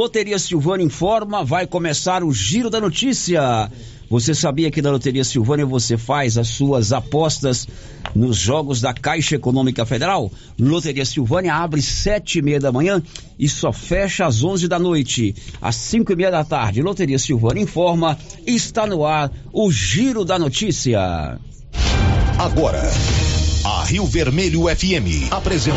Loteria Silvânia informa, vai começar o Giro da Notícia. Você sabia que na Loteria Silvânia você faz as suas apostas nos jogos da Caixa Econômica Federal? Loteria Silvânia abre sete e meia da manhã e só fecha às onze da noite. Às cinco e meia da tarde, Loteria Silvânia informa, está no ar o Giro da Notícia. Agora, a Rio Vermelho FM apresenta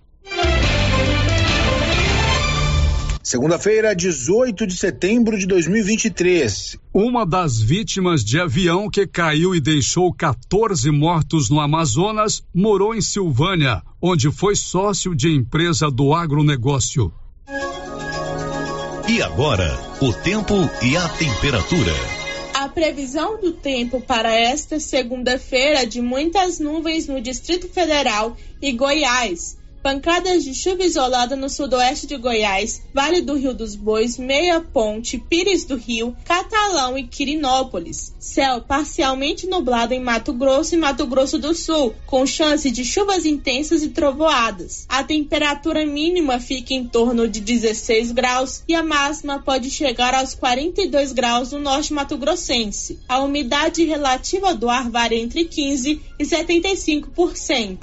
Segunda-feira, 18 de setembro de 2023. Uma das vítimas de avião que caiu e deixou 14 mortos no Amazonas morou em Silvânia, onde foi sócio de empresa do agronegócio. E agora, o tempo e a temperatura. A previsão do tempo para esta segunda-feira é de muitas nuvens no Distrito Federal e Goiás Pancadas de chuva isolada no sudoeste de Goiás, Vale do Rio dos Bois, Meia Ponte, Pires do Rio, Catalão e Quirinópolis. Céu parcialmente nublado em Mato Grosso e Mato Grosso do Sul, com chance de chuvas intensas e trovoadas. A temperatura mínima fica em torno de 16 graus e a máxima pode chegar aos 42 graus no norte mato-grossense. A umidade relativa do ar varia entre 15 e 75%.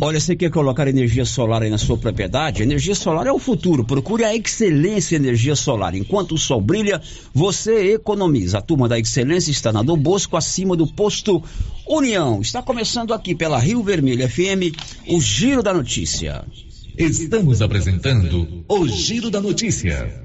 Olha, você quer colocar energia solar aí na sua propriedade? Energia solar é o futuro. Procure a Excelência Energia Solar. Enquanto o sol brilha, você economiza. A turma da Excelência está na do Bosco, acima do posto União. Está começando aqui pela Rio Vermelho FM, o Giro da Notícia. Estamos apresentando o Giro da Notícia.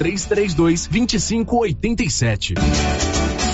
3332 2587.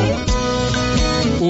Thank you.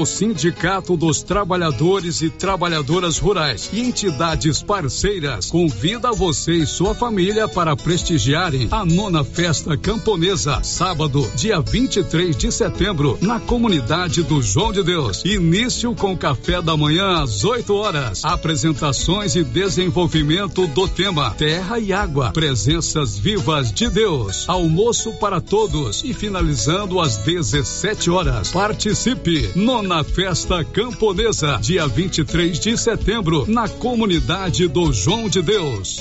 O Sindicato dos Trabalhadores e Trabalhadoras Rurais e entidades parceiras convida você e sua família para prestigiarem a nona festa camponesa, sábado, dia 23 de setembro, na comunidade do João de Deus. Início com café da manhã às 8 horas. Apresentações e desenvolvimento do tema Terra e Água, presenças vivas de Deus. Almoço para todos e finalizando às 17 horas. Participe! Nona Festa Camponesa, dia 23 de setembro, na comunidade do João de Deus.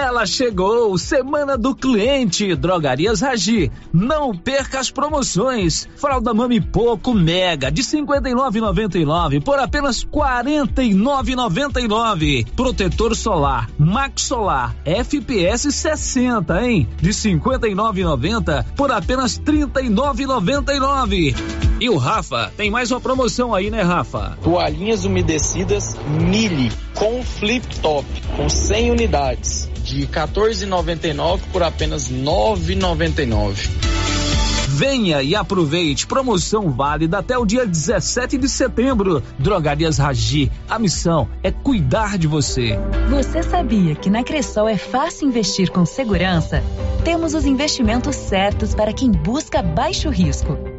Ela chegou, Semana do Cliente, Drogarias Ragi. Não perca as promoções. Fralda Mami Poco Mega de 59,99 por apenas 49,99. Protetor solar Max Solar FPS 60, hein? De 59,90 por apenas 39,99. E o Rafa, tem mais uma promoção aí, né, Rafa? Toalhinhas umedecidas Mili com flip top com 100 unidades de 14,99 por apenas 9,99. Venha e aproveite. Promoção válida até o dia 17 de setembro. Drogarias Ragi. A missão é cuidar de você. Você sabia que na Cressol é fácil investir com segurança? Temos os investimentos certos para quem busca baixo risco.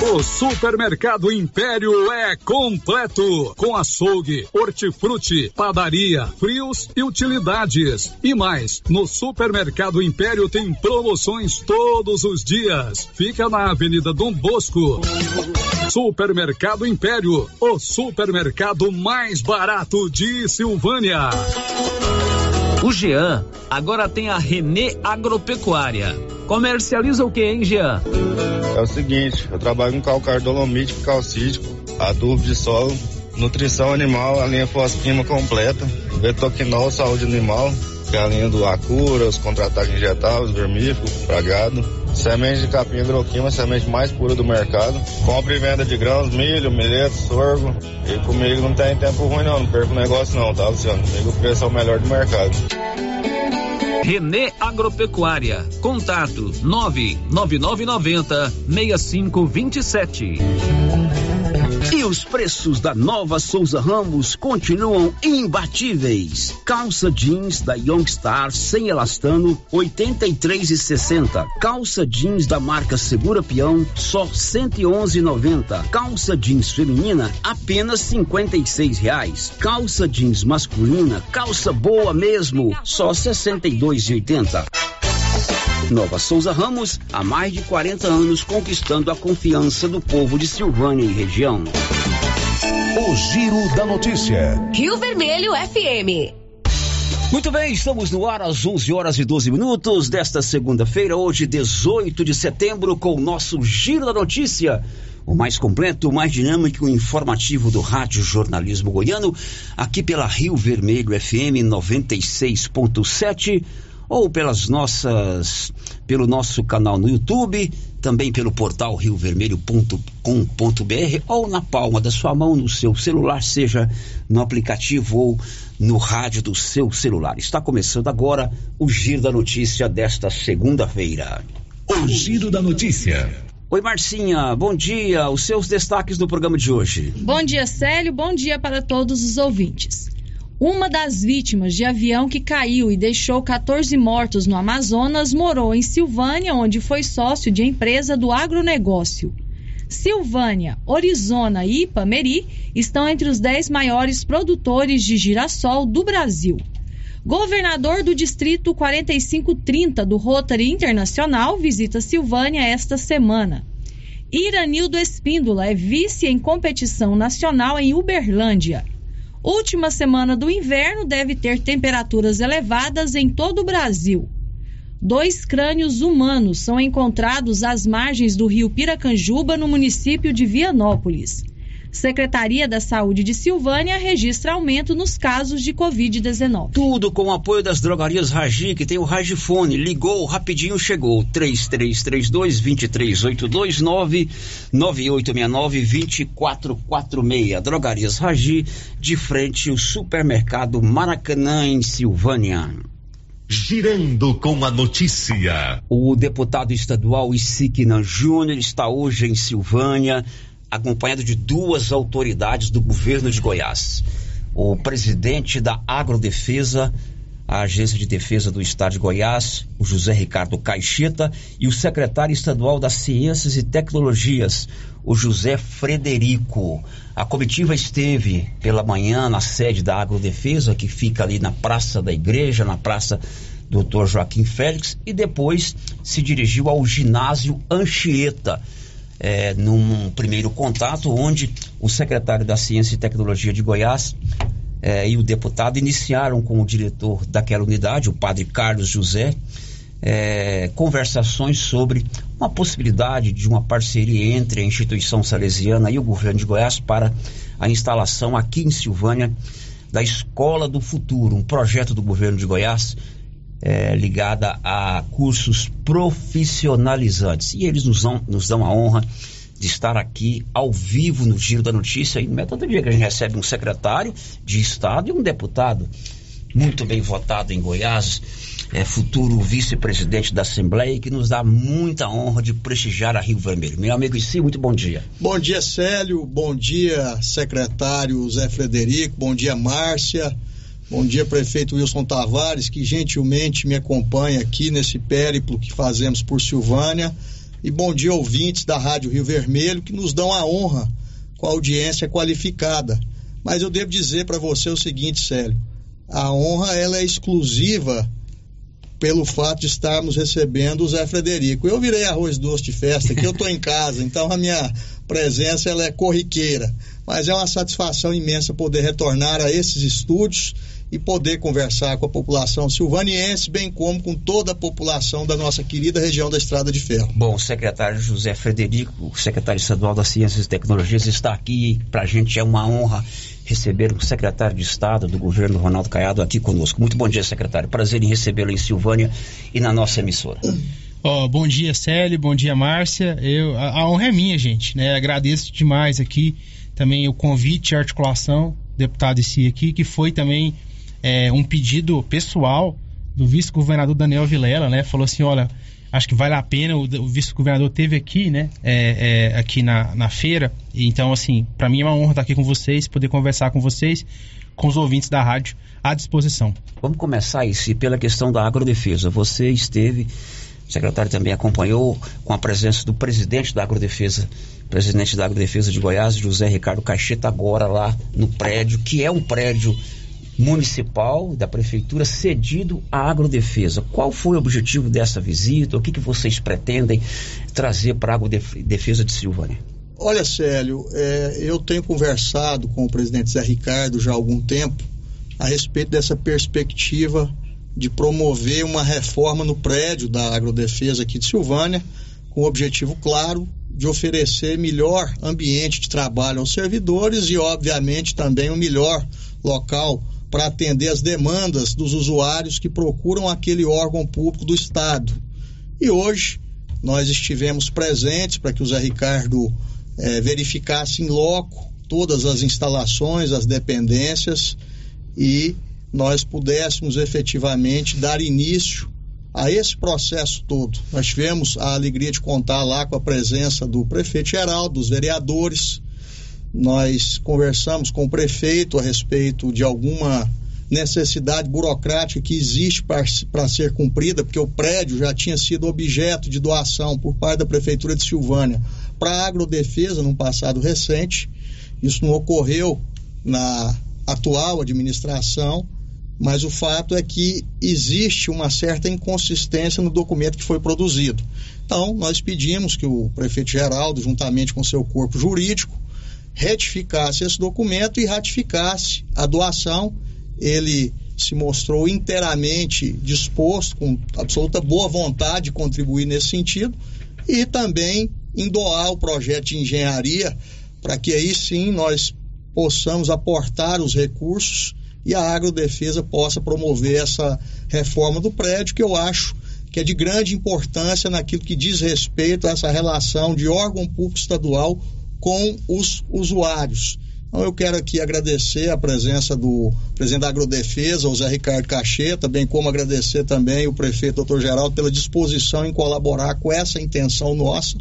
O Supermercado Império é completo, com açougue, hortifruti, padaria, frios e utilidades. E mais, no Supermercado Império tem promoções todos os dias. Fica na Avenida Dom Bosco. Supermercado Império, o supermercado mais barato de Silvânia. O Jean agora tem a Renê Agropecuária. Comercializa o que, hein, Jean? É o seguinte, eu trabalho com calcário dolomítico, calcítico, adubo de solo, nutrição animal, a linha fosquima completa, betoquinol, saúde animal, que é a linha do Acura, os contra-ataques injetáveis, vermífugo, pragado, semente de capim hidroquima, semente mais pura do mercado, compra e venda de grãos, milho, milheto, sorgo, e comigo não tem tempo ruim não, não perco negócio não, tá Luciano? Comigo o preço é o melhor do mercado. Renê Agropecuária. Contato 99990 6527. E os preços da nova Souza Ramos continuam imbatíveis. Calça jeans da Youngstar sem elastano, 83,60. Calça jeans da marca Segura Peão, só 111,90. Calça jeans feminina, apenas 56 reais. Calça jeans masculina, calça boa mesmo, só 62,80. Nova Souza Ramos, há mais de 40 anos conquistando a confiança do povo de Silvânia e região. O Giro da Notícia. Rio Vermelho FM. Muito bem, estamos no ar às 11 horas e 12 minutos desta segunda-feira, hoje 18 de setembro, com o nosso Giro da Notícia. O mais completo, o mais dinâmico e informativo do Rádio Jornalismo Goiano, aqui pela Rio Vermelho FM 96.7 ou pelas nossas, pelo nosso canal no YouTube, também pelo portal riovermelho.com.br ou na palma da sua mão no seu celular, seja no aplicativo ou no rádio do seu celular. Está começando agora o Giro da Notícia desta segunda-feira. O Giro da Notícia. Oi, Marcinha, bom dia. Os seus destaques do programa de hoje. Bom dia, Célio. Bom dia para todos os ouvintes. Uma das vítimas de avião que caiu e deixou 14 mortos no Amazonas morou em Silvânia, onde foi sócio de empresa do agronegócio. Silvânia, Orizona e Ipameri estão entre os 10 maiores produtores de girassol do Brasil. Governador do Distrito 4530 do Rotary Internacional visita Silvânia esta semana. Iranildo Espíndola é vice em competição nacional em Uberlândia. Última semana do inverno deve ter temperaturas elevadas em todo o Brasil. Dois crânios humanos são encontrados às margens do rio Piracanjuba, no município de Vianópolis. Secretaria da Saúde de Silvânia registra aumento nos casos de Covid-19. Tudo com o apoio das drogarias Ragi, que tem o Ragifone. Ligou, rapidinho chegou. 3332-2382, 99869-2446. Drogarias Ragi, de frente ao supermercado Maracanã, em Silvânia. Girando com a notícia. O deputado estadual Isiquina Júnior está hoje em Silvânia acompanhado de duas autoridades do governo de Goiás. O presidente da Agrodefesa, a Agência de Defesa do Estado de Goiás, o José Ricardo Caixeta, e o secretário estadual das Ciências e Tecnologias, o José Frederico. A comitiva esteve pela manhã na sede da Agrodefesa, que fica ali na Praça da Igreja, na Praça Dr. Joaquim Félix, e depois se dirigiu ao ginásio Anchieta é, num primeiro contato, onde o secretário da Ciência e Tecnologia de Goiás é, e o deputado iniciaram com o diretor daquela unidade, o padre Carlos José, é, conversações sobre uma possibilidade de uma parceria entre a instituição salesiana e o governo de Goiás para a instalação aqui em Silvânia da Escola do Futuro, um projeto do governo de Goiás é, ligada a cursos profissionalizantes. E eles nos dão, nos dão a honra de estar aqui ao vivo no Giro da Notícia. E não é todo dia que a gente recebe um secretário de Estado e um deputado. muito bem votado em Goiás, é futuro vice-presidente da Assembleia que nos dá muita honra de prestigiar a Rio Vermelho. Meu amigo Issi, muito bom dia. Bom dia, Célio. Bom dia, secretário Zé Frederico. Bom dia, Márcia. Bom dia, prefeito Wilson Tavares, que gentilmente me acompanha aqui nesse périplo que fazemos por Silvânia. E bom dia, ouvintes da Rádio Rio Vermelho, que nos dão a honra com a audiência qualificada. Mas eu devo dizer para você o seguinte, Célio: a honra ela é exclusiva pelo fato de estarmos recebendo o Zé Frederico. Eu virei arroz doce de festa, aqui eu estou em casa, então a minha presença ela é corriqueira. Mas é uma satisfação imensa poder retornar a esses estúdios e poder conversar com a população silvaniense, bem como com toda a população da nossa querida região da Estrada de Ferro. Bom, o secretário José Frederico, secretário estadual das Ciências e Tecnologias, está aqui. Para a gente é uma honra receber o secretário de Estado do governo, Ronaldo Caiado, aqui conosco. Muito bom dia, secretário. Prazer em recebê-lo em Silvânia e na nossa emissora. Oh, bom dia, Célio. Bom dia, Márcia. Eu, a, a honra é minha, gente. Né? Agradeço demais aqui também o convite e articulação, deputado esse aqui, que foi também é, um pedido pessoal do vice-governador Daniel Vilela, né? Falou assim, olha, acho que vale a pena, o, o vice-governador teve aqui, né? É, é, aqui na, na feira, então assim, para mim é uma honra estar aqui com vocês, poder conversar com vocês, com os ouvintes da rádio, à disposição. Vamos começar isso pela questão da agrodefesa. Você esteve, o secretário também acompanhou, com a presença do presidente da agrodefesa, presidente da agrodefesa de Goiás, José Ricardo Caixeta, agora lá no prédio, que é um prédio municipal da prefeitura cedido à agrodefesa. Qual foi o objetivo dessa visita? O que, que vocês pretendem trazer para a agrodefesa de Silvânia? Olha, Célio, é, eu tenho conversado com o presidente Zé Ricardo já há algum tempo a respeito dessa perspectiva de promover uma reforma no prédio da agrodefesa aqui de Silvânia, com o objetivo claro de oferecer melhor ambiente de trabalho aos servidores e, obviamente, também um melhor local para atender as demandas dos usuários que procuram aquele órgão público do Estado. E hoje nós estivemos presentes para que o Zé Ricardo eh, verificasse em loco todas as instalações, as dependências e nós pudéssemos efetivamente dar início a esse processo todo. Nós tivemos a alegria de contar lá com a presença do prefeito geral, dos vereadores, nós conversamos com o prefeito a respeito de alguma necessidade burocrática que existe para ser cumprida, porque o prédio já tinha sido objeto de doação por parte da Prefeitura de Silvânia para a agrodefesa num passado recente. Isso não ocorreu na atual administração, mas o fato é que existe uma certa inconsistência no documento que foi produzido. Então, nós pedimos que o prefeito Geraldo, juntamente com seu corpo jurídico, retificasse esse documento e ratificasse a doação. Ele se mostrou inteiramente disposto, com absoluta boa vontade, de contribuir nesse sentido e também em doar o projeto de engenharia para que aí sim nós possamos aportar os recursos e a agrodefesa possa promover essa reforma do prédio, que eu acho que é de grande importância naquilo que diz respeito a essa relação de órgão público estadual com os usuários. Então eu quero aqui agradecer a presença do presidente da Agrodefesa, o Zé Ricardo Cacheta, bem como agradecer também o prefeito doutor Geraldo pela disposição em colaborar com essa intenção nossa.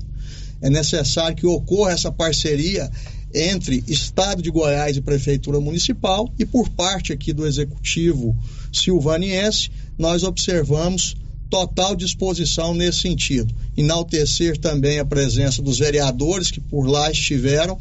É necessário que ocorra essa parceria entre Estado de Goiás e Prefeitura Municipal e por parte aqui do Executivo Silvaniense, nós observamos total disposição nesse sentido. Enaltecer também a presença dos vereadores que por lá estiveram,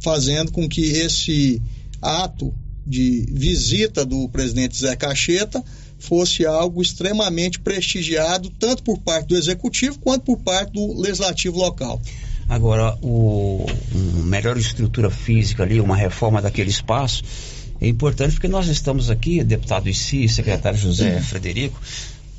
fazendo com que esse ato de visita do presidente Zé Cacheta fosse algo extremamente prestigiado, tanto por parte do executivo quanto por parte do legislativo local. Agora, o, uma melhor estrutura física ali, uma reforma daquele espaço, é importante porque nós estamos aqui, deputado Issi, secretário José Frederico,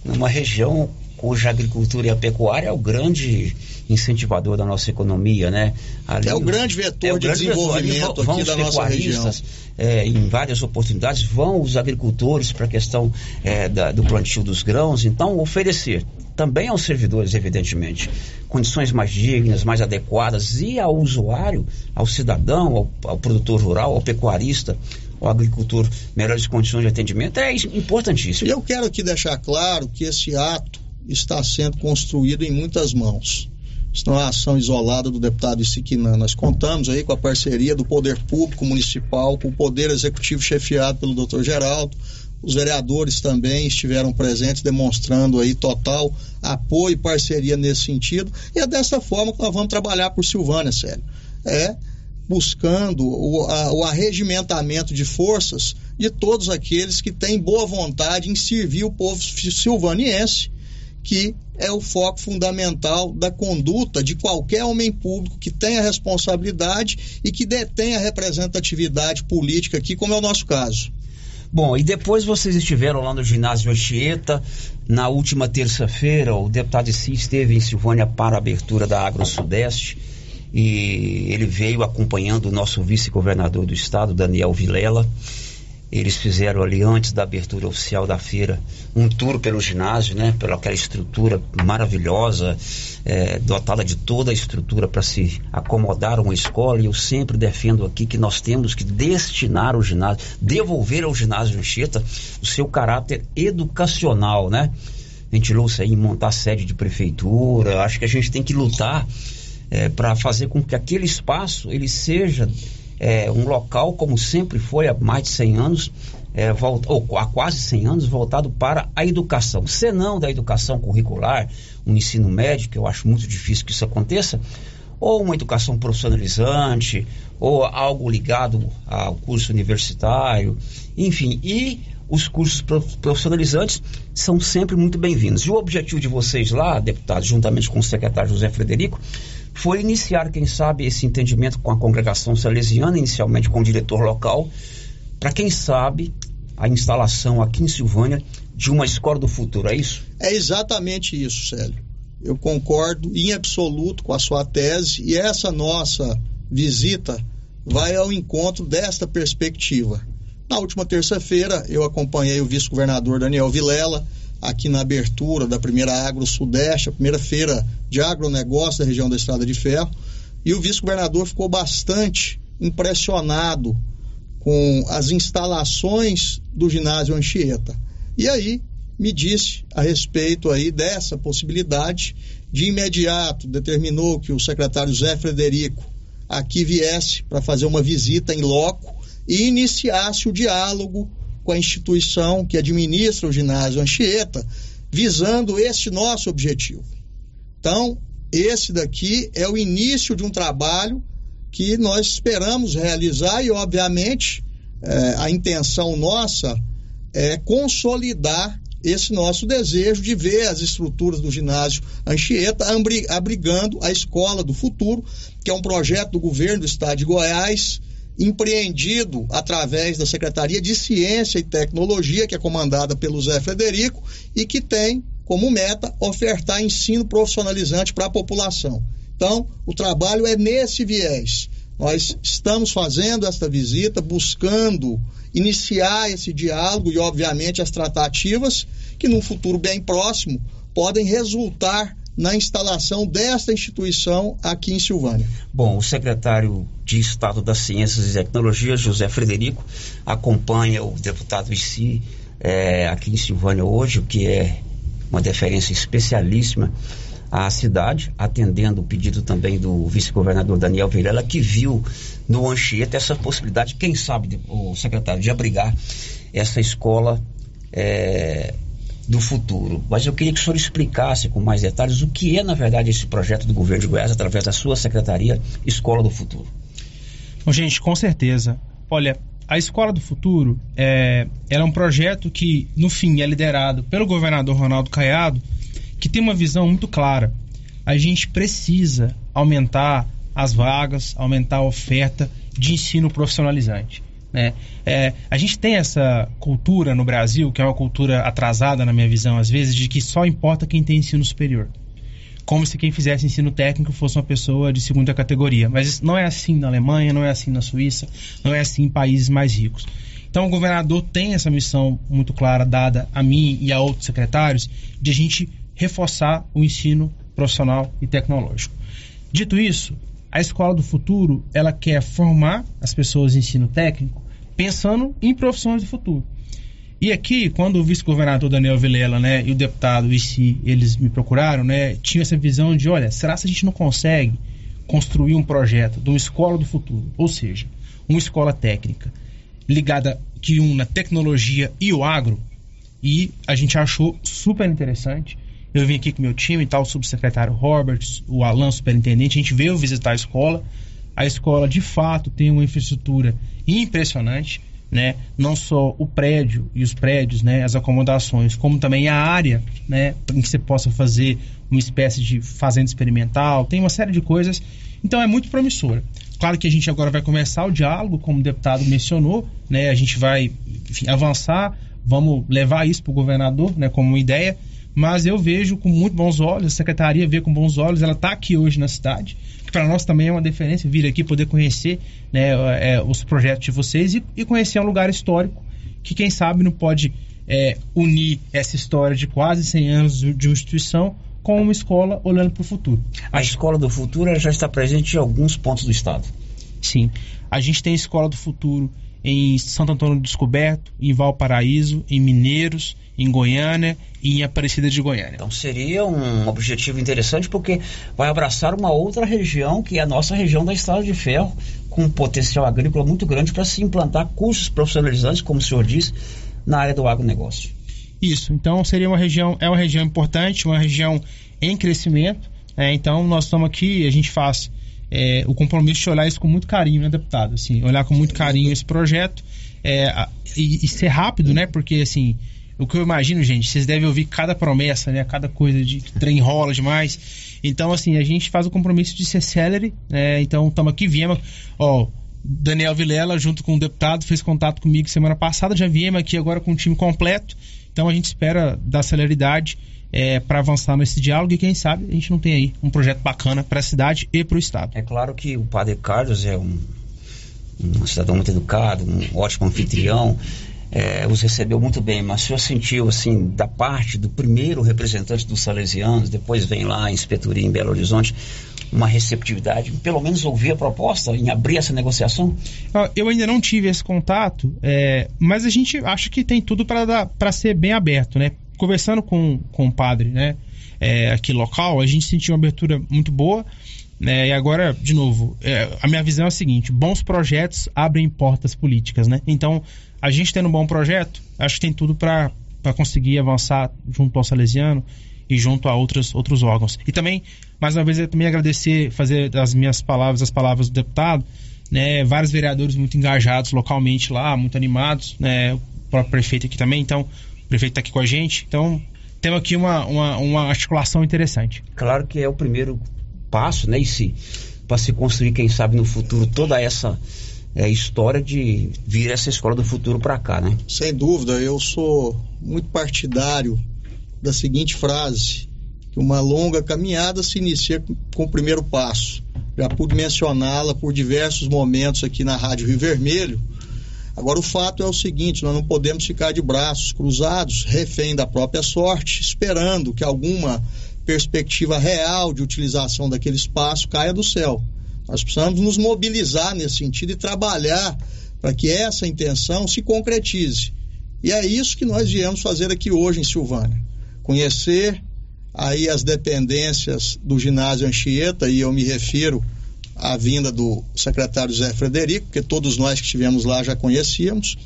numa região cuja agricultura e a pecuária é o grande incentivador da nossa economia, né? Ali, é o grande vetor é o de grande desenvolvimento vetor. aqui da nossa região. É, em várias oportunidades, vão os agricultores para a questão é, da, do plantio dos grãos, então oferecer também aos servidores, evidentemente, condições mais dignas, mais adequadas e ao usuário, ao cidadão, ao, ao produtor rural, ao pecuarista, o agricultor melhores condições de atendimento, é importantíssimo. Eu quero aqui deixar claro que esse ato está sendo construído em muitas mãos. Isso não é uma ação isolada do deputado Isiquinã. Nós contamos aí com a parceria do Poder Público Municipal, com o Poder Executivo chefiado pelo doutor Geraldo. Os vereadores também estiveram presentes, demonstrando aí total apoio e parceria nesse sentido. E é dessa forma que nós vamos trabalhar por Silvânia, Célio. É buscando o, a, o arregimentamento de forças de todos aqueles que têm boa vontade em servir o povo silvaniense que é o foco fundamental da conduta de qualquer homem público que tenha responsabilidade e que detenha representatividade política aqui, como é o nosso caso. Bom, e depois vocês estiveram lá no ginásio Anchieta. Na última terça-feira, o deputado Si esteve em Silvânia para a abertura da Agro Sudeste e ele veio acompanhando o nosso vice-governador do estado, Daniel Vilela. Eles fizeram ali antes da abertura oficial da feira um tour pelo ginásio, né? Pela aquela estrutura maravilhosa, é, dotada de toda a estrutura para se acomodar uma escola. E eu sempre defendo aqui que nós temos que destinar o ginásio, devolver ao ginásio Anchieta o seu caráter educacional, né? Ventilou-se aí em montar sede de prefeitura. Acho que a gente tem que lutar é, para fazer com que aquele espaço ele seja é, um local, como sempre foi há mais de 100 anos, é, volta, ou há quase 100 anos, voltado para a educação. Se não da educação curricular, um ensino médio, que eu acho muito difícil que isso aconteça, ou uma educação profissionalizante, ou algo ligado ao curso universitário, enfim, e os cursos profissionalizantes são sempre muito bem-vindos. E o objetivo de vocês lá, deputados, juntamente com o secretário José Frederico, foi iniciar, quem sabe, esse entendimento com a congregação salesiana, inicialmente com o diretor local, para quem sabe a instalação aqui em Silvânia de uma escola do futuro, é isso? É exatamente isso, Célio. Eu concordo em absoluto com a sua tese e essa nossa visita vai ao encontro desta perspectiva. Na última terça-feira, eu acompanhei o vice-governador Daniel Vilela aqui na abertura da primeira Agro Sudeste, a primeira feira de agronegócio da região da Estrada de Ferro, e o vice-governador ficou bastante impressionado com as instalações do ginásio Anchieta. E aí me disse a respeito aí dessa possibilidade, de imediato determinou que o secretário Zé Frederico aqui viesse para fazer uma visita em loco e iniciasse o diálogo com a instituição que administra o ginásio Anchieta, visando este nosso objetivo. Então, esse daqui é o início de um trabalho que nós esperamos realizar e, obviamente, é, a intenção nossa é consolidar esse nosso desejo de ver as estruturas do ginásio Anchieta abrigando a escola do futuro, que é um projeto do governo do estado de Goiás, empreendido através da Secretaria de Ciência e Tecnologia, que é comandada pelo Zé Frederico, e que tem como meta ofertar ensino profissionalizante para a população. Então, o trabalho é nesse viés. Nós estamos fazendo esta visita, buscando iniciar esse diálogo e, obviamente, as tratativas que, num futuro bem próximo, podem resultar na instalação desta instituição aqui em Silvânia. Bom, o secretário de Estado das Ciências e Tecnologia, José Frederico, acompanha o deputado Issi é, aqui em Silvânia hoje, o que é uma deferência especialíssima à cidade, atendendo o pedido também do vice-governador Daniel Vilela, que viu no Anchieta essa possibilidade, quem sabe, o secretário, de abrigar essa escola é, do futuro. Mas eu queria que o senhor explicasse com mais detalhes o que é, na verdade, esse projeto do governo de Goiás através da sua secretaria Escola do Futuro. Bom, gente, com certeza. Olha, a Escola do Futuro é, é um projeto que, no fim, é liderado pelo governador Ronaldo Caiado, que tem uma visão muito clara. A gente precisa aumentar as vagas, aumentar a oferta de ensino profissionalizante. Né? É, a gente tem essa cultura no Brasil, que é uma cultura atrasada na minha visão, às vezes, de que só importa quem tem ensino superior. Como se quem fizesse ensino técnico fosse uma pessoa de segunda categoria. Mas não é assim na Alemanha, não é assim na Suíça, não é assim em países mais ricos. Então o governador tem essa missão muito clara dada a mim e a outros secretários de a gente reforçar o ensino profissional e tecnológico. Dito isso, a escola do futuro ela quer formar as pessoas de ensino técnico pensando em profissões do futuro. E aqui, quando o vice-governador Daniel Vilela, né, e o deputado Vici, eles me procuraram, né, tinha essa visão de, olha, será que a gente não consegue construir um projeto de uma escola do futuro, ou seja, uma escola técnica ligada que una tecnologia e o agro, e a gente achou super interessante. Eu vim aqui com meu time, tal, tá, o subsecretário Roberts, o Alan, superintendente, a gente veio visitar a escola. A escola, de fato, tem uma infraestrutura impressionante, né? Não só o prédio e os prédios, né? As acomodações, como também a área, né? Em que você possa fazer uma espécie de fazenda experimental. Tem uma série de coisas. Então, é muito promissora. Claro que a gente agora vai começar o diálogo, como o deputado mencionou, né? A gente vai enfim, avançar, vamos levar isso para o governador, né? Como uma ideia mas eu vejo com muito bons olhos, a secretaria vê com bons olhos, ela está aqui hoje na cidade, que para nós também é uma diferença vir aqui poder conhecer né, é, os projetos de vocês e, e, conhecer um lugar histórico que quem sabe não pode é, unir essa história de quase 100 anos de uma instituição com uma escola olhando para o futuro. A escola do futuro já está presente em alguns pontos do estado. Sim, a gente tem a escola do futuro em Santo Antônio do Descoberto, em Valparaíso, em Mineiros, em Goiânia e em Aparecida de Goiânia. Então seria um objetivo interessante porque vai abraçar uma outra região que é a nossa região da Estrada de Ferro, com um potencial agrícola muito grande para se implantar cursos profissionalizantes, como o senhor disse, na área do agronegócio. Isso, então seria uma região, é uma região importante, uma região em crescimento. É, então nós estamos aqui, a gente faz é, o compromisso de olhar isso com muito carinho, né, deputado? Assim, olhar com muito carinho esse projeto é, e, e, ser rápido, né? Porque, assim, o que eu imagino, gente, vocês devem ouvir cada promessa, né? Cada coisa de trem rola demais. Então, assim, a gente faz o compromisso de ser celery, né? Então, estamos aqui, viemos, ó... Daniel Vilela, junto com o deputado, fez contato comigo semana passada. Já viemos aqui agora com o time completo. Então a gente espera dar celeridade é, para avançar nesse diálogo e quem sabe a gente não tem aí um projeto bacana para a cidade e para o estado. É claro que o Padre Carlos é um, um cidadão muito educado, um ótimo anfitrião. É, os recebeu muito bem, mas o senhor sentiu, assim, da parte do primeiro representante dos salesianos, depois vem lá a inspetoria em Belo Horizonte, uma receptividade, pelo menos ouvir a proposta em abrir essa negociação? Eu ainda não tive esse contato, é, mas a gente acha que tem tudo para ser bem aberto, né? Conversando com, com o padre, né, é, aqui local, a gente sentiu uma abertura muito boa. Né, e agora, de novo, é, a minha visão é a seguinte: bons projetos abrem portas políticas, né? Então, a gente tendo um bom projeto, acho que tem tudo para conseguir avançar junto ao Salesiano e junto a outros, outros órgãos. E também, mais uma vez, eu também agradecer, fazer as minhas palavras, as palavras do deputado, né? Vários vereadores muito engajados localmente lá, muito animados, né? O próprio prefeito aqui também. Então, prefeito está aqui com a gente. Então, temos aqui uma, uma, uma, articulação interessante. Claro que é o primeiro passo, né, e se para se construir, quem sabe, no futuro, toda essa é, história de vir essa escola do futuro para cá, né? Sem dúvida, eu sou muito partidário da seguinte frase: que uma longa caminhada se inicia com o primeiro passo. Já pude mencioná-la por diversos momentos aqui na Rádio Rio Vermelho Agora, o fato é o seguinte: nós não podemos ficar de braços cruzados, refém da própria sorte, esperando que alguma perspectiva real de utilização daquele espaço caia do céu. Nós precisamos nos mobilizar nesse sentido e trabalhar para que essa intenção se concretize. E é isso que nós viemos fazer aqui hoje em Silvânia. Conhecer aí as dependências do ginásio Anchieta, e eu me refiro a vinda do secretário Zé Frederico, que todos nós que estivemos lá já conhecíamos,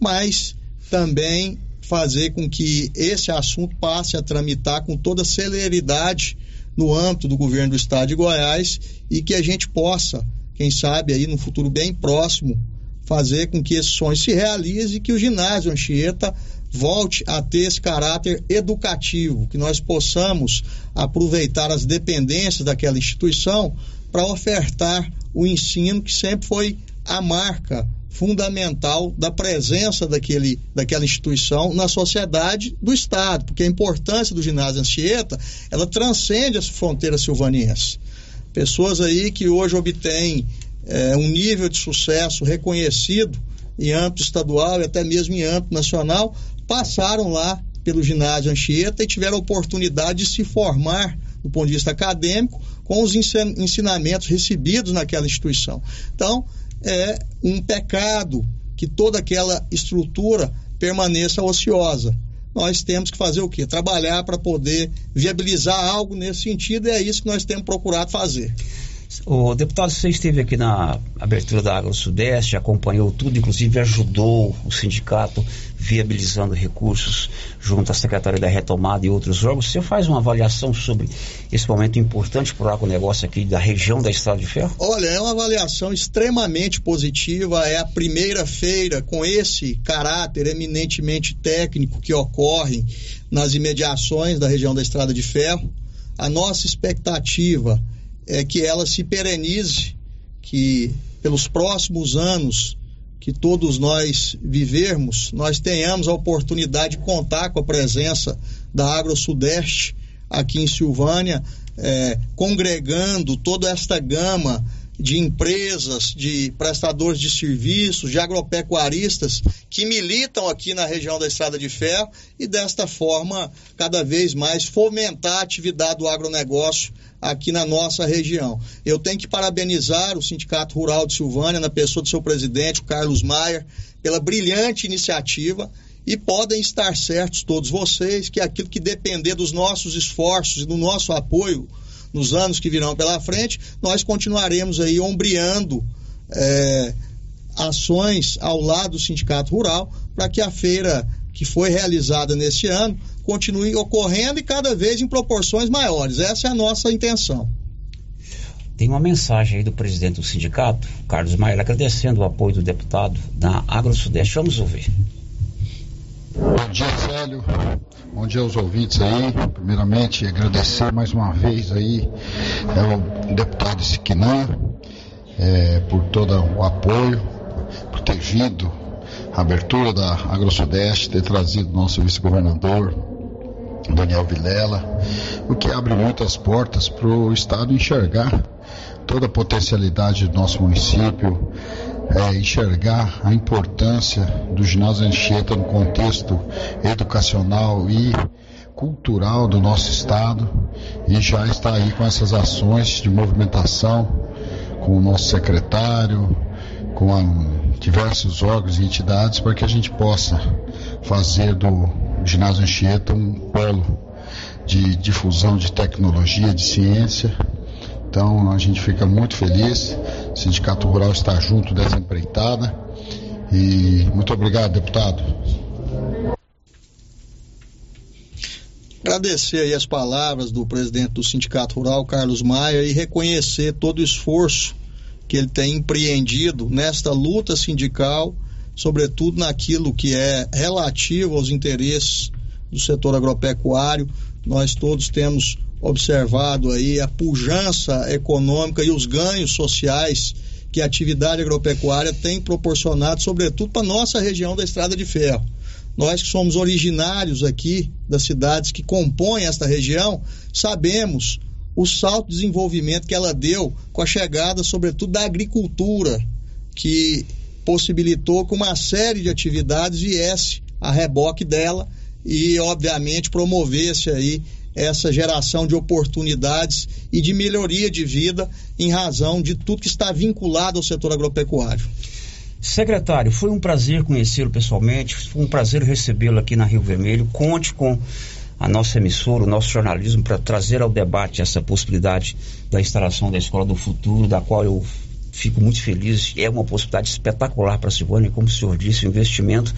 mas também fazer com que esse assunto passe a tramitar com toda celeridade no âmbito do governo do estado de Goiás e que a gente possa, quem sabe aí no futuro bem próximo, fazer com que esse sonho se realize e que o ginásio Anchieta volte a ter esse caráter educativo, que nós possamos aproveitar as dependências daquela instituição para ofertar o ensino que sempre foi a marca fundamental da presença daquele, daquela instituição na sociedade do Estado, porque a importância do ginásio Anchieta, ela transcende as fronteiras silvanienses. Pessoas aí que hoje obtêm é, um nível de sucesso reconhecido em âmbito estadual e até mesmo em âmbito nacional, passaram lá pelo ginásio Anchieta e tiveram a oportunidade de se formar do ponto de vista acadêmico com os ensinamentos recebidos naquela instituição. Então, é um pecado que toda aquela estrutura permaneça ociosa. Nós temos que fazer o quê? Trabalhar para poder viabilizar algo nesse sentido e é isso que nós temos procurado fazer. O deputado, você esteve aqui na abertura da Agro Sudeste, acompanhou tudo, inclusive ajudou o sindicato viabilizando recursos junto à Secretaria da Retomada e outros órgãos. Você faz uma avaliação sobre esse momento importante para o agronegócio aqui da região da Estrada de Ferro? Olha, é uma avaliação extremamente positiva. É a primeira feira com esse caráter eminentemente técnico que ocorre nas imediações da região da Estrada de Ferro. A nossa expectativa é que ela se perenize, que pelos próximos anos que todos nós vivermos, nós tenhamos a oportunidade de contar com a presença da Agro Sudeste aqui em Silvânia, é, congregando toda esta gama de empresas, de prestadores de serviços, de agropecuaristas que militam aqui na região da Estrada de Ferro e desta forma cada vez mais fomentar a atividade do agronegócio aqui na nossa região. Eu tenho que parabenizar o Sindicato Rural de Silvânia, na pessoa do seu presidente, o Carlos Maier, pela brilhante iniciativa e podem estar certos todos vocês que aquilo que depender dos nossos esforços e do nosso apoio nos anos que virão pela frente, nós continuaremos aí ombreando é, ações ao lado do Sindicato Rural para que a feira que foi realizada neste ano continue ocorrendo e cada vez em proporções maiores. Essa é a nossa intenção. Tem uma mensagem aí do presidente do sindicato, Carlos Maia, agradecendo o apoio do deputado da Agro Sudeste. Vamos ouvir. Bom dia, Célio. Bom dia aos ouvintes aí. Primeiramente, agradecer mais uma vez aí ao deputado Siquinã é, por todo o apoio, por ter vindo a abertura da AgroSudeste, ter trazido nosso vice-governador, Daniel Vilela, o que abre muitas portas para o Estado enxergar toda a potencialidade do nosso município, é, enxergar a importância do ginásio Anchieta no contexto educacional e cultural do nosso estado e já está aí com essas ações de movimentação com o nosso secretário, com a, diversos órgãos e entidades para que a gente possa fazer do ginásio Anchieta um polo de difusão de tecnologia, de ciência então a gente fica muito feliz. O Sindicato Rural está junto dessa empreitada. E muito obrigado, deputado. Agradecer aí as palavras do presidente do Sindicato Rural, Carlos Maia, e reconhecer todo o esforço que ele tem empreendido nesta luta sindical, sobretudo naquilo que é relativo aos interesses do setor agropecuário. Nós todos temos observado aí a pujança econômica e os ganhos sociais que a atividade agropecuária tem proporcionado, sobretudo para nossa região da Estrada de Ferro. Nós que somos originários aqui das cidades que compõem esta região, sabemos o salto de desenvolvimento que ela deu com a chegada, sobretudo, da agricultura, que possibilitou que uma série de atividades viesse a reboque dela e, obviamente, promovesse aí essa geração de oportunidades e de melhoria de vida em razão de tudo que está vinculado ao setor agropecuário. Secretário, foi um prazer conhecê-lo pessoalmente, foi um prazer recebê-lo aqui na Rio Vermelho. Conte com a nossa emissora, o nosso jornalismo, para trazer ao debate essa possibilidade da instalação da Escola do Futuro, da qual eu fico muito feliz. É uma possibilidade espetacular para a Silvânia, como o senhor disse, o investimento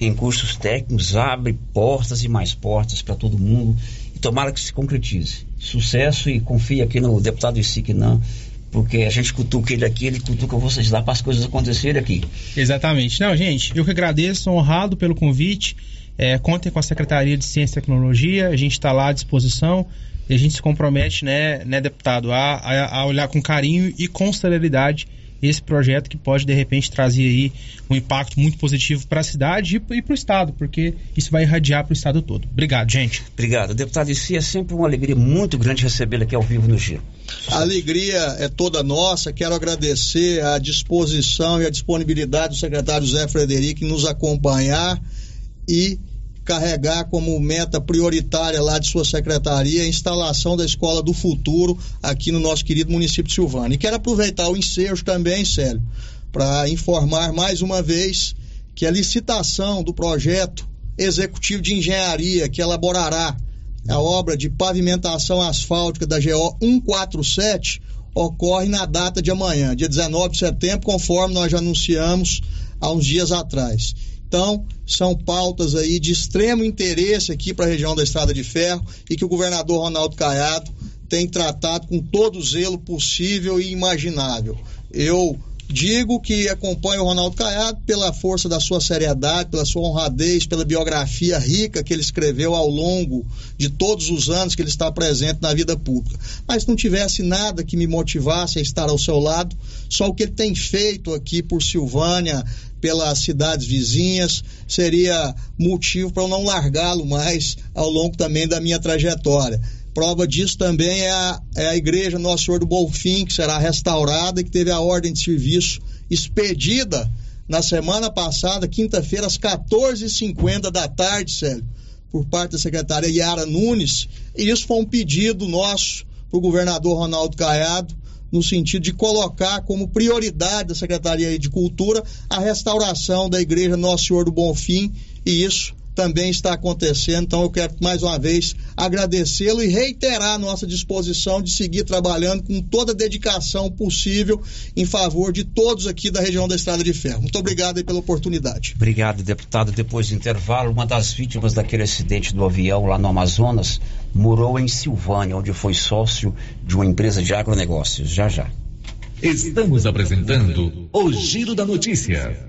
em cursos técnicos abre portas e mais portas para todo mundo tomara que se concretize. Sucesso e confie aqui no deputado Isiquinã, porque a gente cutuca ele aqui, ele cutuca vocês lá para as coisas acontecerem aqui. Exatamente. Não, gente, eu que agradeço, honrado pelo convite. É, contem com a Secretaria de Ciência e Tecnologia, a gente está lá à disposição e a gente se compromete, né, né deputado, a, a, a olhar com carinho e com celeridade esse projeto que pode de repente trazer aí um impacto muito positivo para a cidade e, e para o estado, porque isso vai irradiar para o estado todo. Obrigado, gente. Obrigado, deputado. Isso é sempre uma alegria muito grande recebê-lo aqui ao vivo no Giro. A alegria é toda nossa. Quero agradecer a disposição e a disponibilidade do secretário Zé Frederico em nos acompanhar e carregar como meta prioritária lá de sua secretaria a instalação da Escola do Futuro aqui no nosso querido município de Silvânia. E quero aproveitar o ensejo também, Célio, para informar mais uma vez que a licitação do projeto executivo de engenharia que elaborará a obra de pavimentação asfáltica da GO 147 ocorre na data de amanhã, dia 19 de setembro, conforme nós já anunciamos há uns dias atrás. Então, são pautas aí de extremo interesse aqui para a região da Estrada de Ferro e que o governador Ronaldo Caiado tem tratado com todo o zelo possível e imaginável. Eu digo que acompanho o Ronaldo Caiado pela força da sua seriedade, pela sua honradez, pela biografia rica que ele escreveu ao longo de todos os anos que ele está presente na vida pública. Mas se não tivesse nada que me motivasse a estar ao seu lado, só o que ele tem feito aqui por Silvânia, pelas cidades vizinhas, seria motivo para eu não largá-lo mais ao longo também da minha trajetória. Prova disso também é a, é a Igreja Nosso Senhor do Bonfim, que será restaurada e que teve a ordem de serviço expedida na semana passada, quinta-feira, às 14h50 da tarde, Célio, por parte da secretária Yara Nunes. E isso foi um pedido nosso para o governador Ronaldo Caiado, no sentido de colocar como prioridade da Secretaria de Cultura a restauração da Igreja Nosso Senhor do Bonfim, e isso também está acontecendo. Então eu quero mais uma vez agradecê-lo e reiterar nossa disposição de seguir trabalhando com toda a dedicação possível em favor de todos aqui da região da Estrada de Ferro. Muito obrigado pela oportunidade. Obrigado, deputado. Depois do intervalo, uma das vítimas daquele acidente do avião lá no Amazonas morou em Silvânia, onde foi sócio de uma empresa de agronegócios. Já já. Estamos apresentando o Giro da Notícia.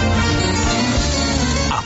Música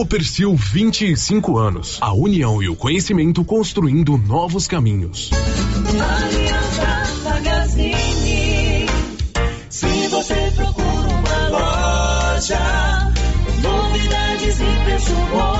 Copercil 25 anos. A união e o conhecimento construindo novos caminhos. Aliança Magazine. Se você procura uma loja, novidades e preço bom.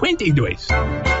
0952.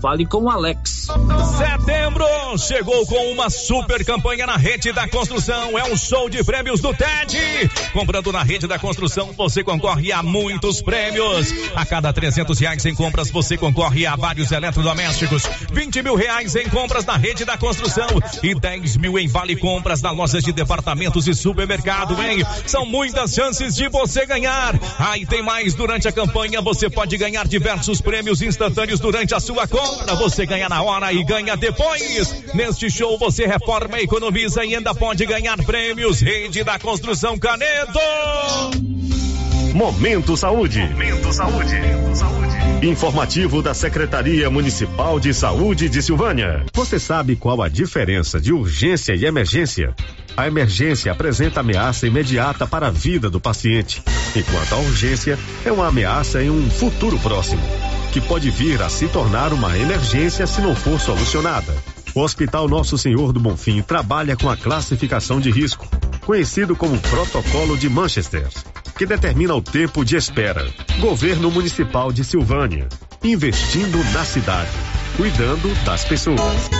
Fale com o Alex. Setembro chegou com uma super campanha na rede da construção. É um show de prêmios do TED. Comprando na rede da construção, você concorre a muitos prêmios. A cada 300 reais em compras, você concorre a vários eletrodomésticos. 20 mil reais em compras na rede da construção e 10 mil em vale compras na lojas de departamentos e supermercado, hein? São muitas chances de você ganhar. Aí tem mais durante a campanha. Você pode ganhar diversos prêmios instantâneos durante a sua compra. Você ganha na hora e ganha depois. Neste show você reforma, economiza e ainda pode ganhar prêmios. Rede da Construção Canedo. Momento Saúde. Momento Saúde. Informativo da Secretaria Municipal de Saúde de Silvânia. Você sabe qual a diferença de urgência e emergência? A emergência apresenta ameaça imediata para a vida do paciente, enquanto a urgência é uma ameaça em um futuro próximo, que pode vir a se tornar uma emergência se não for solucionada. O Hospital Nosso Senhor do Bonfim trabalha com a classificação de risco, conhecido como Protocolo de Manchester, que determina o tempo de espera. Governo Municipal de Silvânia, investindo na cidade, cuidando das pessoas.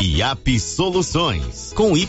IAP Soluções com Y.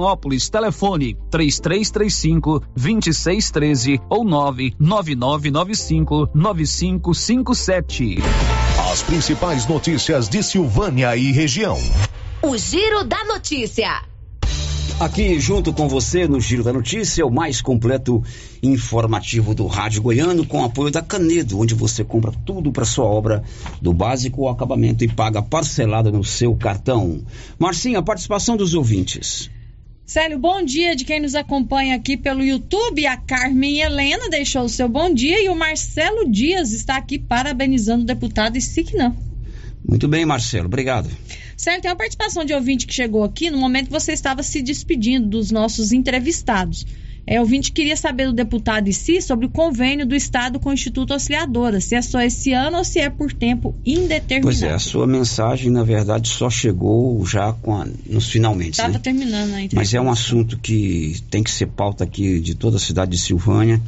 Vianópolis. Telefone 3335 2613 ou 99995 9557. As principais notícias de Silvânia e região. O Giro da Notícia. Aqui junto com você no Giro da Notícia, o mais completo informativo do Rádio Goiano, com apoio da Canedo, onde você compra tudo para sua obra, do básico ao acabamento e paga parcelado no seu cartão. Marcinha, participação dos ouvintes. Célio, bom dia de quem nos acompanha aqui pelo YouTube. A Carmen Helena deixou o seu bom dia e o Marcelo Dias está aqui parabenizando o deputado Isiquinã. Muito bem, Marcelo, obrigado. Certo, tem uma participação de ouvinte que chegou aqui no momento que você estava se despedindo dos nossos entrevistados. É, o ouvinte queria saber do deputado em si sobre o convênio do Estado com o Instituto Auxiliadora, se é só esse ano ou se é por tempo indeterminado. Pois é, a sua mensagem, na verdade, só chegou já com a, nos finalmente. Estava né? terminando a entrevista. Mas é um assunto que tem que ser pauta aqui de toda a cidade de Silvânia.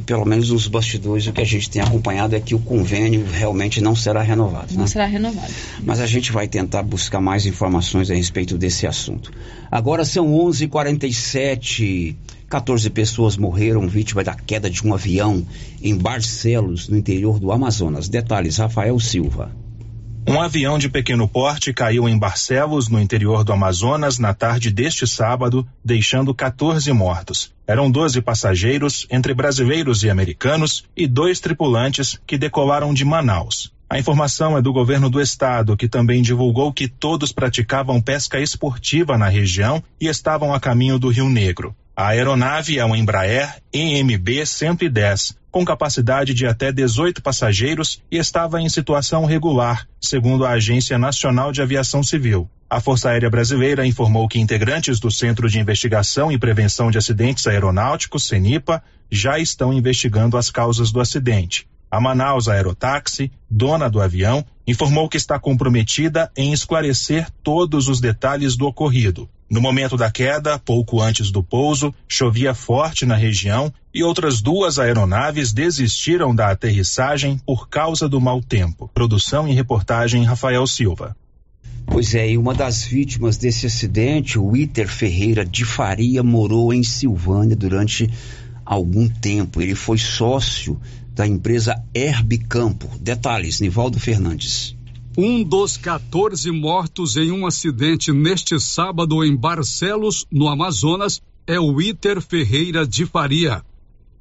E pelo menos nos bastidores o que a gente tem acompanhado é que o convênio realmente não será renovado. Não né? será renovado. Mas a gente vai tentar buscar mais informações a respeito desse assunto. Agora são 11h47. 14 pessoas morreram vítima da queda de um avião em Barcelos, no interior do Amazonas. Detalhes, Rafael Silva. Um avião de pequeno porte caiu em Barcelos, no interior do Amazonas, na tarde deste sábado, deixando 14 mortos. Eram 12 passageiros, entre brasileiros e americanos, e dois tripulantes que decolaram de Manaus. A informação é do governo do estado, que também divulgou que todos praticavam pesca esportiva na região e estavam a caminho do Rio Negro. A aeronave é um Embraer EMB 110, com capacidade de até 18 passageiros e estava em situação regular, segundo a Agência Nacional de Aviação Civil. A Força Aérea Brasileira informou que integrantes do Centro de Investigação e Prevenção de Acidentes Aeronáuticos, CENIPA, já estão investigando as causas do acidente. A Manaus Aerotáxi, dona do avião, informou que está comprometida em esclarecer todos os detalhes do ocorrido. No momento da queda, pouco antes do pouso, chovia forte na região e outras duas aeronaves desistiram da aterrissagem por causa do mau tempo. Produção e reportagem Rafael Silva. Pois é, e uma das vítimas desse acidente, o Iter Ferreira de Faria, morou em Silvânia durante algum tempo. Ele foi sócio da empresa Herbicampo. Detalhes, Nivaldo Fernandes. Um dos 14 mortos em um acidente neste sábado em Barcelos, no Amazonas, é o Iter Ferreira de Faria.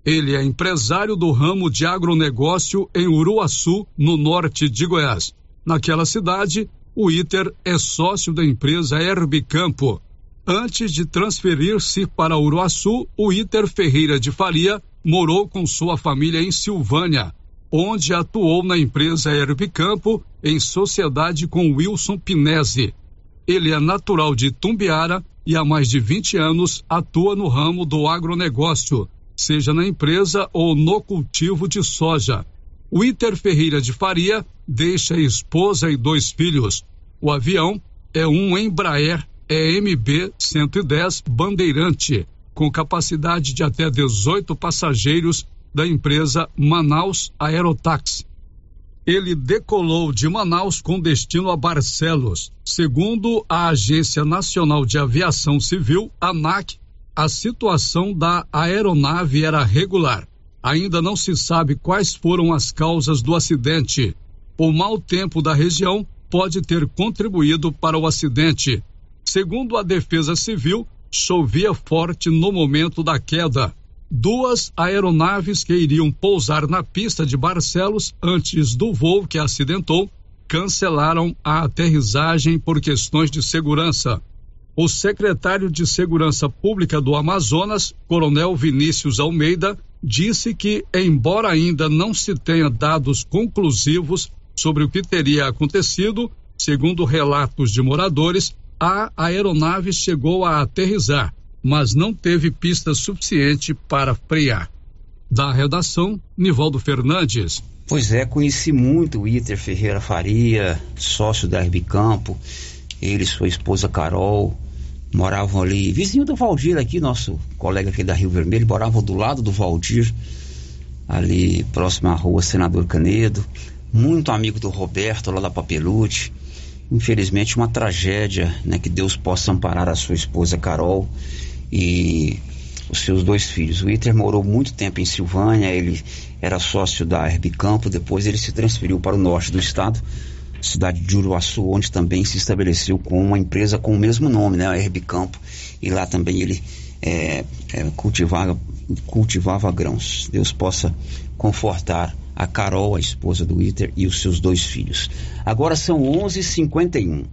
Ele é empresário do ramo de agronegócio em Uruaçu, no norte de Goiás. Naquela cidade, o Iter é sócio da empresa Herbicampo. Antes de transferir-se para Uruaçu, o Iter Ferreira de Faria morou com sua família em Silvânia, onde atuou na empresa Herbicampo em sociedade com Wilson Pinese. Ele é natural de Tumbiara e há mais de 20 anos atua no ramo do agronegócio, seja na empresa ou no cultivo de soja. O Iter Ferreira de Faria deixa esposa e dois filhos. O avião é um Embraer EMB 110 Bandeirante, com capacidade de até 18 passageiros da empresa Manaus Aerotaxi. Ele decolou de Manaus com destino a Barcelos. Segundo a Agência Nacional de Aviação Civil, ANAC, a situação da aeronave era regular. Ainda não se sabe quais foram as causas do acidente. O mau tempo da região pode ter contribuído para o acidente. Segundo a Defesa Civil, chovia forte no momento da queda. Duas aeronaves que iriam pousar na pista de Barcelos antes do voo que acidentou cancelaram a aterrissagem por questões de segurança. O secretário de Segurança Pública do Amazonas, Coronel Vinícius Almeida, disse que, embora ainda não se tenha dados conclusivos sobre o que teria acontecido, segundo relatos de moradores, a aeronave chegou a aterrissar, mas não teve pista suficiente para frear. Da redação, Nivaldo Fernandes. Pois é, conheci muito o Iter Ferreira Faria, sócio da RB Campo, ele e sua esposa Carol, moravam ali, vizinho do Valdir aqui, nosso colega aqui da Rio Vermelho, moravam do lado do Valdir, ali próximo à rua Senador Canedo, muito amigo do Roberto lá da Papelute. Infelizmente uma tragédia, né, que Deus possa amparar a sua esposa Carol e os seus dois filhos. O Iter morou muito tempo em Silvânia, ele era sócio da Herb Campo, depois ele se transferiu para o norte do estado, cidade de Uruaçu, onde também se estabeleceu com uma empresa com o mesmo nome, né, a Herb Campo, e lá também ele é, é, cultivava, cultivava grãos. Deus possa confortar a Carol, a esposa do Iter, e os seus dois filhos. Agora são 11h51.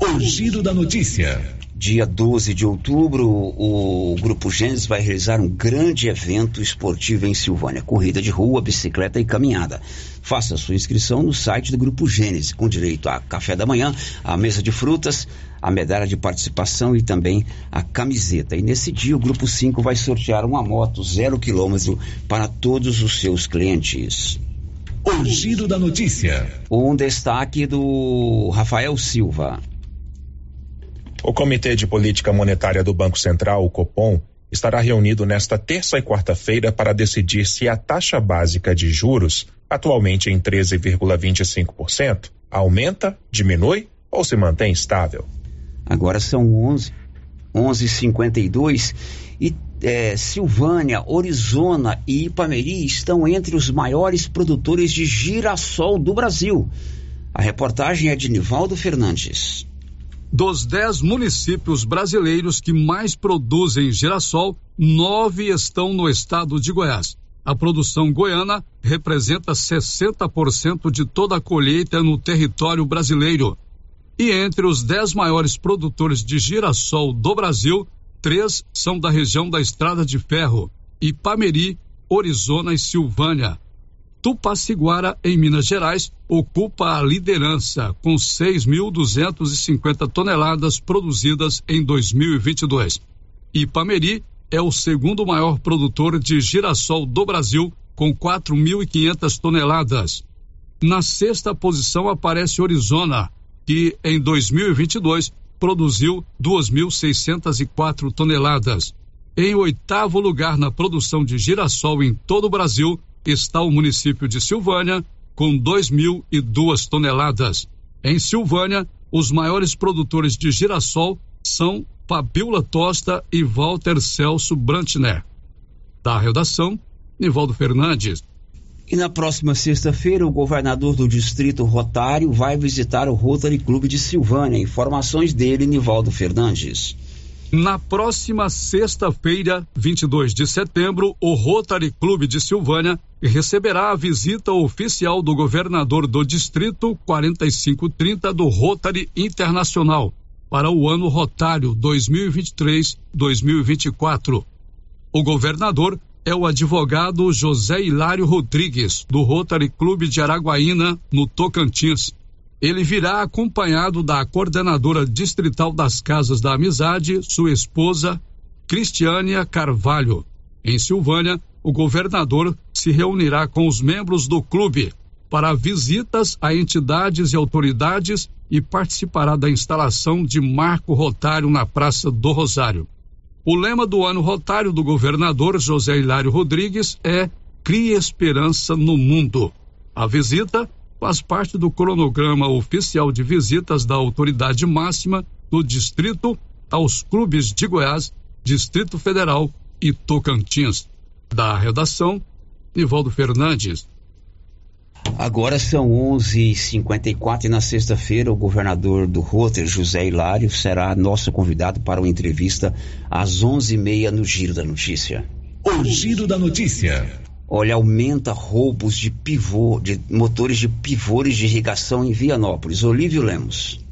O giro da notícia. Dia 12 de outubro, o Grupo Gênesis vai realizar um grande evento esportivo em Silvânia: corrida de rua, bicicleta e caminhada. Faça sua inscrição no site do Grupo Gênesis, com direito a café da manhã, a mesa de frutas, a medalha de participação e também a camiseta. E nesse dia, o Grupo 5 vai sortear uma moto zero quilômetro para todos os seus clientes. O giro da notícia. Um destaque do Rafael Silva. O Comitê de Política Monetária do Banco Central, o Copom, estará reunido nesta terça e quarta-feira para decidir se a taxa básica de juros, atualmente em 13,25%, aumenta, diminui ou se mantém estável. Agora são 11, 11:52 e é, Silvânia, Orizona e Ipameri estão entre os maiores produtores de girassol do Brasil. A reportagem é de Nivaldo Fernandes. Dos dez municípios brasileiros que mais produzem girassol, nove estão no estado de Goiás. A produção goiana representa 60% de toda a colheita no território brasileiro. E entre os dez maiores produtores de girassol do Brasil, três são da região da Estrada de Ferro: Ipameri, Orizona e Silvânia. Tupaciguara, em Minas Gerais, ocupa a liderança, com 6.250 toneladas produzidas em 2022. Ipameri é o segundo maior produtor de girassol do Brasil, com 4.500 toneladas. Na sexta posição aparece Orizona, que em 2022 produziu 2.604 toneladas. Em oitavo lugar na produção de girassol em todo o Brasil está o município de Silvânia, com 2.002 toneladas. Em Silvânia, os maiores produtores de girassol são Fabiola Tosta e Walter Celso Brantner. Da redação, Nivaldo Fernandes. E na próxima sexta-feira, o governador do Distrito Rotário vai visitar o Rotary Clube de Silvânia. Informações dele, Nivaldo Fernandes. Na próxima sexta-feira, 22 de setembro, o Rotary Clube de Silvânia receberá a visita oficial do governador do Distrito 4530 do Rotary Internacional para o ano rotário 2023-2024. O governador é o advogado José Hilário Rodrigues, do Rotary Clube de Araguaína, no Tocantins. Ele virá acompanhado da coordenadora distrital das Casas da Amizade, sua esposa, Cristiânia Carvalho. Em Silvânia, o governador se reunirá com os membros do clube para visitas a entidades e autoridades e participará da instalação de marco rotário na Praça do Rosário. O lema do ano rotário do governador José Hilário Rodrigues é Crie Esperança no Mundo. A visita faz parte do cronograma oficial de visitas da autoridade máxima do distrito aos clubes de Goiás, Distrito Federal e Tocantins. Da redação, Nivaldo Fernandes. Agora são 11h54 e na sexta-feira o governador do Roter, José Hilário, será nosso convidado para uma entrevista às 11h30 no Giro da Notícia. O Giro da Notícia. Olha, aumenta roubos de pivô, de motores de pivôs de irrigação em Vianópolis. Olívio Lemos.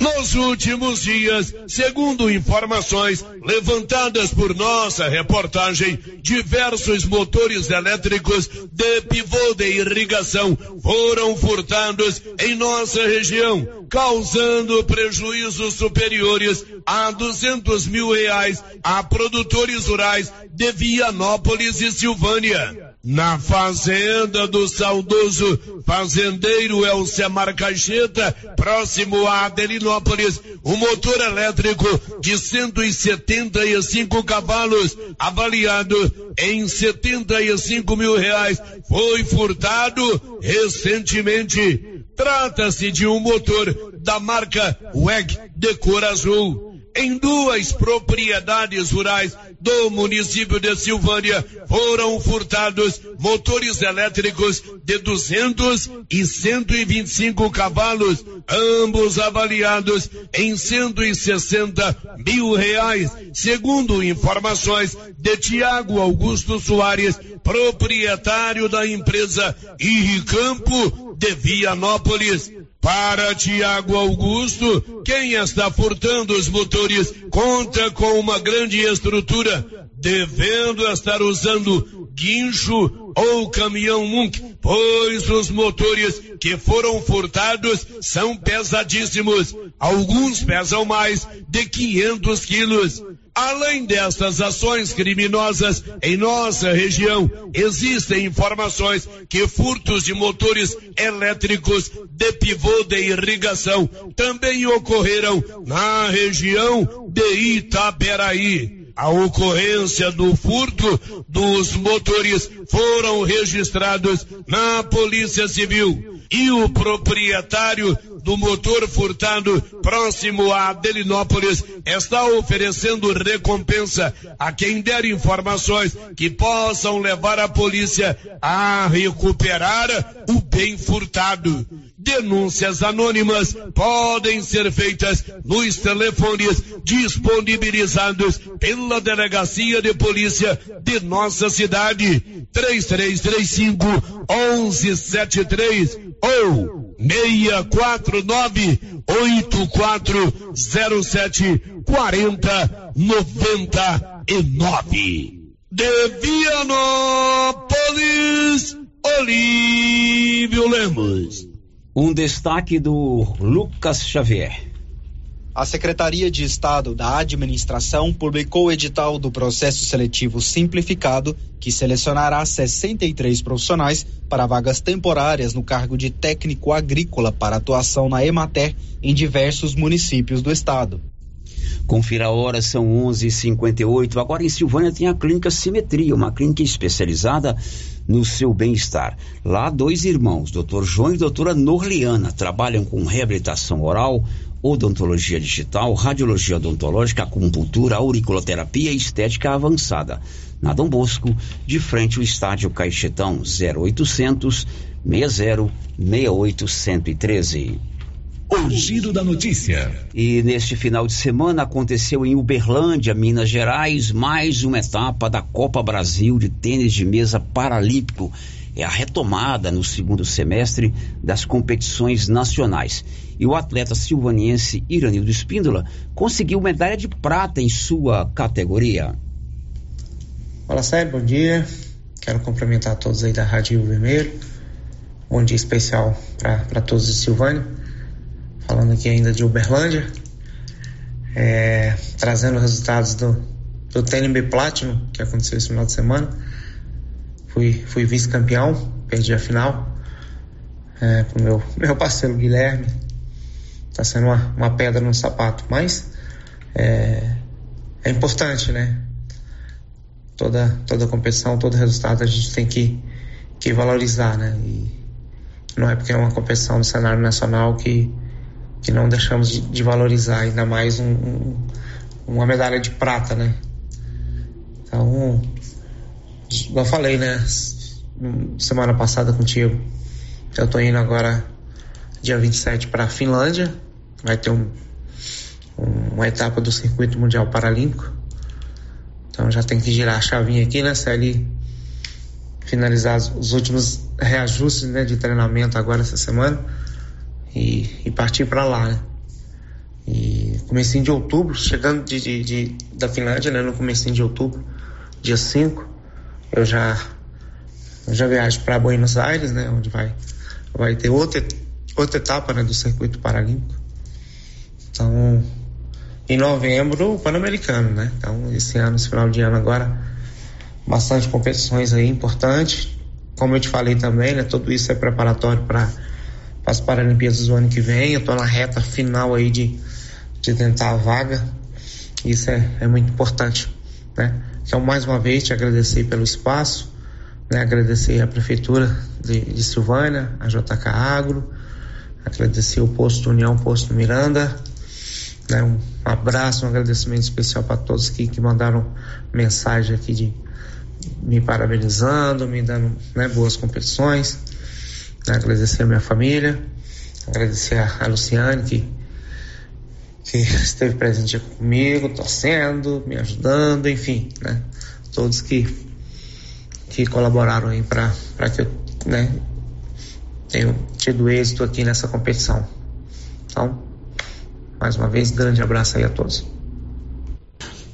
Nos últimos dias, segundo informações levantadas por nossa reportagem, diversos motores elétricos de pivô de irrigação foram furtados em nossa região, causando prejuízos superiores a 200 mil reais a produtores rurais de Vianópolis e Silvânia. Na fazenda do saudoso fazendeiro Elcemar Caixeta, próximo a Adelinópolis, um motor elétrico de 175 cavalos, avaliado em 75 mil reais, foi furtado recentemente. Trata-se de um motor da marca WEG de cor azul em duas propriedades rurais do município de Silvânia foram furtados motores elétricos de 200 e 125 cavalos, ambos avaliados em 160 mil reais, segundo informações de Tiago Augusto Soares, proprietário da empresa Irricampo de Vianópolis. Para Tiago Augusto, quem está furtando os motores conta com uma grande estrutura, devendo estar usando guincho ou caminhão Munk, pois os motores que foram furtados são pesadíssimos. Alguns pesam mais de 500 quilos. Além destas ações criminosas em nossa região, existem informações que furtos de motores elétricos de pivô de irrigação também ocorreram na região de Itaberaí. A ocorrência do furto dos motores foram registrados na Polícia Civil e o proprietário do motor furtado próximo a Delinópolis está oferecendo recompensa a quem der informações que possam levar a polícia a recuperar o bem furtado. Denúncias anônimas podem ser feitas nos telefones disponibilizados pela Delegacia de Polícia de nossa cidade. 3335 1173 ou 649 8407 4099. De Vianópolis, Olívio Lemos. Um destaque do Lucas Xavier. A Secretaria de Estado da Administração publicou o edital do processo seletivo simplificado que selecionará 63 profissionais para vagas temporárias no cargo de técnico agrícola para atuação na Emater em diversos municípios do estado. Confira a hora, são 11:58. Agora em Silvânia tem a clínica Simetria, uma clínica especializada no seu bem-estar. Lá dois irmãos, Dr. João e doutora Norliana, trabalham com reabilitação oral, odontologia digital, radiologia odontológica, acupuntura, auriculoterapia e estética avançada. Na Dom Bosco, de frente ao estádio Caixetão, 0800 60 68 113. O Giro da Notícia. E neste final de semana aconteceu em Uberlândia, Minas Gerais, mais uma etapa da Copa Brasil de tênis de mesa paralímpico. É a retomada no segundo semestre das competições nacionais. E o atleta silvaniense Iranildo Espíndola conseguiu medalha de prata em sua categoria. Olá, Sérgio, bom dia. Quero cumprimentar todos aí da Rádio Vermelho. Bom dia especial para todos de Silvânia falando aqui ainda de Uberlândia, é, trazendo resultados do, do TNB Platinum, que aconteceu esse final de semana. Fui, fui vice-campeão, perdi a final é, pro meu, meu parceiro Guilherme. Tá sendo uma, uma pedra no sapato, mas é, é importante, né? Toda, toda competição, todo resultado a gente tem que, que valorizar, né? E não é porque é uma competição no cenário nacional que que não deixamos de, de valorizar, ainda mais um, um, uma medalha de prata, né? Então, eu falei, né? Semana passada contigo, Eu tô indo agora dia 27 para a Finlândia, vai ter um, um, uma etapa do circuito mundial paralímpico. Então já tem que girar a chavinha aqui, né, Celi? Finalizar os últimos reajustes né, de treinamento agora essa semana e, e partir para lá, né? E comecinho de outubro, chegando de, de, de, da Finlândia, né, no comecinho de outubro, dia 5, eu já eu já viajo para Buenos Aires, né, onde vai vai ter outra outra etapa, né, do circuito paralímpico. Então, em novembro, o Pan-Americano, né? Então, esse ano, esse final de ano agora, bastante competições aí importantes. Como eu te falei também, né? Tudo isso é preparatório para as Paralimpíadas do ano que vem. Eu estou na reta final aí de, de tentar a vaga. Isso é, é muito importante, né? Então, mais uma vez, te agradecer pelo espaço, né? Agradecer a Prefeitura de, de Silvânia, a JK Agro, agradecer o Posto União, Posto Miranda, né? Um abraço, um agradecimento especial para todos que, que mandaram mensagem aqui de me parabenizando, me dando né, boas competições. Né? Agradecer a minha família, agradecer a, Luciane que, que esteve presente comigo, torcendo, me ajudando, enfim, né? Todos que, que colaboraram aí para que eu né, tenha tido êxito aqui nessa competição. Então, mais uma vez, grande abraço aí a todos.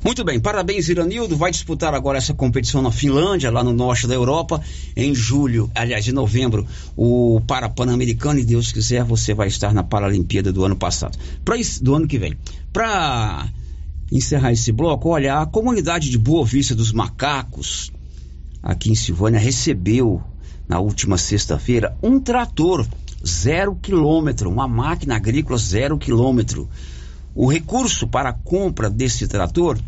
Muito bem, parabéns Iranildo, vai disputar agora essa competição na Finlândia, lá no norte da Europa, em julho, aliás, em novembro, o Parapan-Americano, e Deus quiser, você vai estar na Paralimpíada do ano passado, pra, do ano que vem. Para encerrar esse bloco, olha, a comunidade de Boa Vista dos Macacos, aqui em Silvânia, recebeu na última sexta-feira um trator zero quilômetro, uma máquina agrícola zero quilômetro. O recurso para a compra desse trator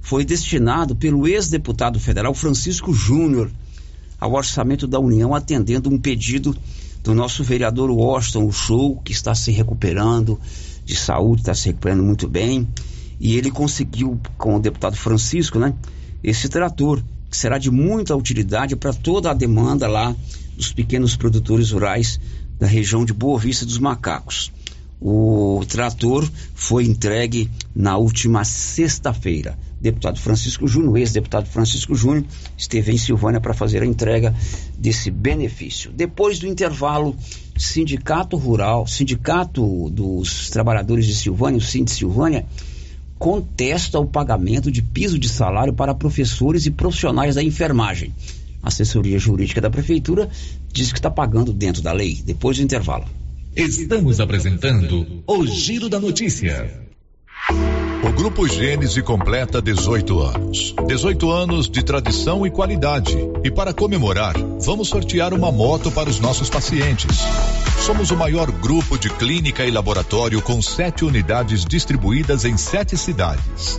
foi destinado pelo ex-deputado federal Francisco Júnior ao orçamento da União, atendendo um pedido do nosso vereador Washington Show, que está se recuperando de saúde, está se recuperando muito bem. E ele conseguiu, com o deputado Francisco, né, esse trator, que será de muita utilidade para toda a demanda lá dos pequenos produtores rurais da região de Boa Vista dos Macacos. O trator foi entregue na última sexta-feira. Deputado Francisco Júnior, ex-deputado Francisco Júnior, esteve em Silvânia para fazer a entrega desse benefício. Depois do intervalo, Sindicato Rural, Sindicato dos Trabalhadores de Silvânia, o Sind Silvânia, contesta o pagamento de piso de salário para professores e profissionais da enfermagem. A assessoria jurídica da prefeitura diz que está pagando dentro da lei. Depois do intervalo. Estamos apresentando o Giro da Notícia. O Grupo Gênese completa 18 anos. 18 anos de tradição e qualidade. E para comemorar, vamos sortear uma moto para os nossos pacientes. Somos o maior grupo de clínica e laboratório com sete unidades distribuídas em sete cidades.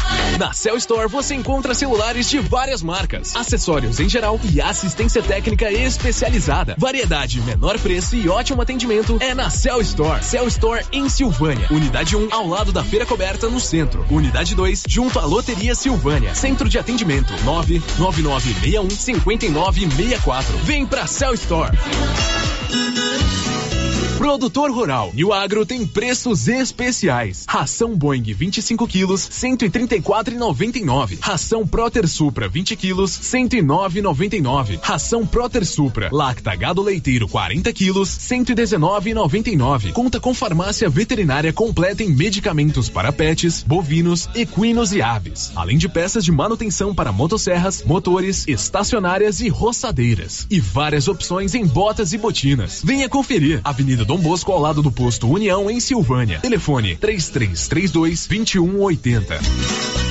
Na Cell Store você encontra celulares de várias marcas, acessórios em geral e assistência técnica especializada. Variedade, menor preço e ótimo atendimento é na Cell Store. Cell Store em Silvânia. Unidade 1 ao lado da Feira Coberta no centro. Unidade 2 junto à Loteria Silvânia. Centro de atendimento 99961 5964. Vem pra Cell Store. Produtor Rural e o Agro tem preços especiais. Ração Boeing 25 quilos, 134,99. Ração Proter Supra 20 quilos, 109,99. Ração Proter Supra Lacta Gado Leiteiro 40 quilos, 119,99. Conta com farmácia veterinária completa em medicamentos para pets, bovinos, equinos e aves, além de peças de manutenção para motosserras, motores, estacionárias e roçadeiras. E várias opções em botas e botinas. Venha conferir. Avenida Dom Bosco ao lado do posto União em Silvânia. Telefone 3332 2180.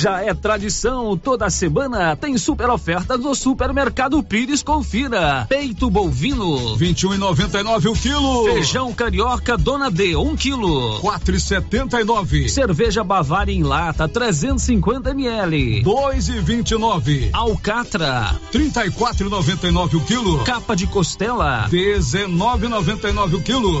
Já é tradição, toda semana tem super ofertas no Supermercado Pires, confira. Peito bovino, 21,99 o quilo. Feijão carioca Dona D, 1 um quilo. 4,79. Cerveja Bavária em lata, 350 ml. 2,29. Alcatra, 34,99 o quilo. Capa de costela, 19,99 o quilo.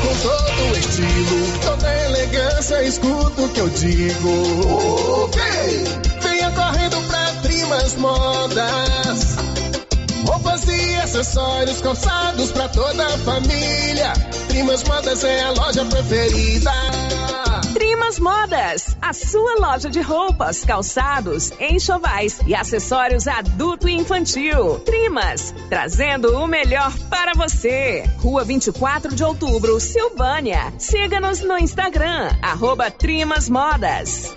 com todo o estilo, toda elegância, escuta o que eu digo. Ok! Venha correndo pra Trimas Modas. Roupas e acessórios calçados pra toda a família. Trimas Modas é a loja preferida. Trimas Modas, a sua loja de roupas, calçados, enxovais e acessórios adulto e infantil. Trimas, trazendo o melhor para você. Rua 24 de outubro, Silvânia. Siga-nos no Instagram, arroba Trimas Modas.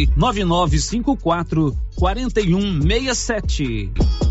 9954 4167.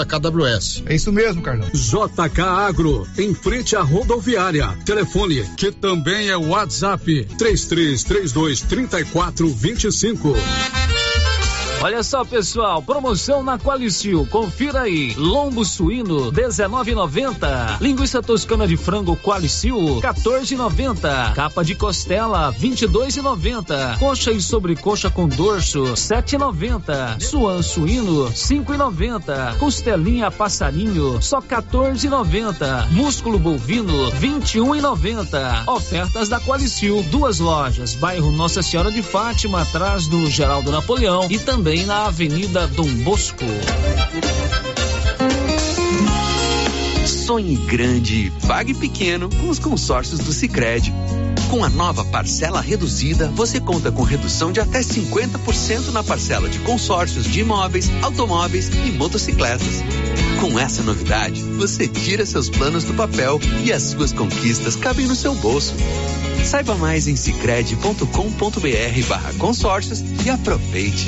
KWS. É isso mesmo, Carlão. JK Agro, em frente à rodoviária. Telefone, que também é WhatsApp, 3332 3425. Olha só, pessoal, promoção na Qualicil. Confira aí. Lombo suíno 19,90. Linguiça toscana de frango Qualicil 14,90. Capa de costela 22,90. Coxa e sobrecoxa com dorso 7,90. Suan suíno 5,90. Costelinha passarinho só 14,90. Músculo bovino 21,90. Ofertas da Qualicil. Duas lojas. Bairro Nossa Senhora de Fátima, atrás do Geraldo Napoleão e também na Avenida Dom Bosco. Sonhe grande, pague pequeno com os consórcios do Sicredi. Com a nova parcela reduzida, você conta com redução de até 50% na parcela de consórcios de imóveis, automóveis e motocicletas. Com essa novidade, você tira seus planos do papel e as suas conquistas cabem no seu bolso. Saiba mais em cicred.com.br barra consórcios e aproveite.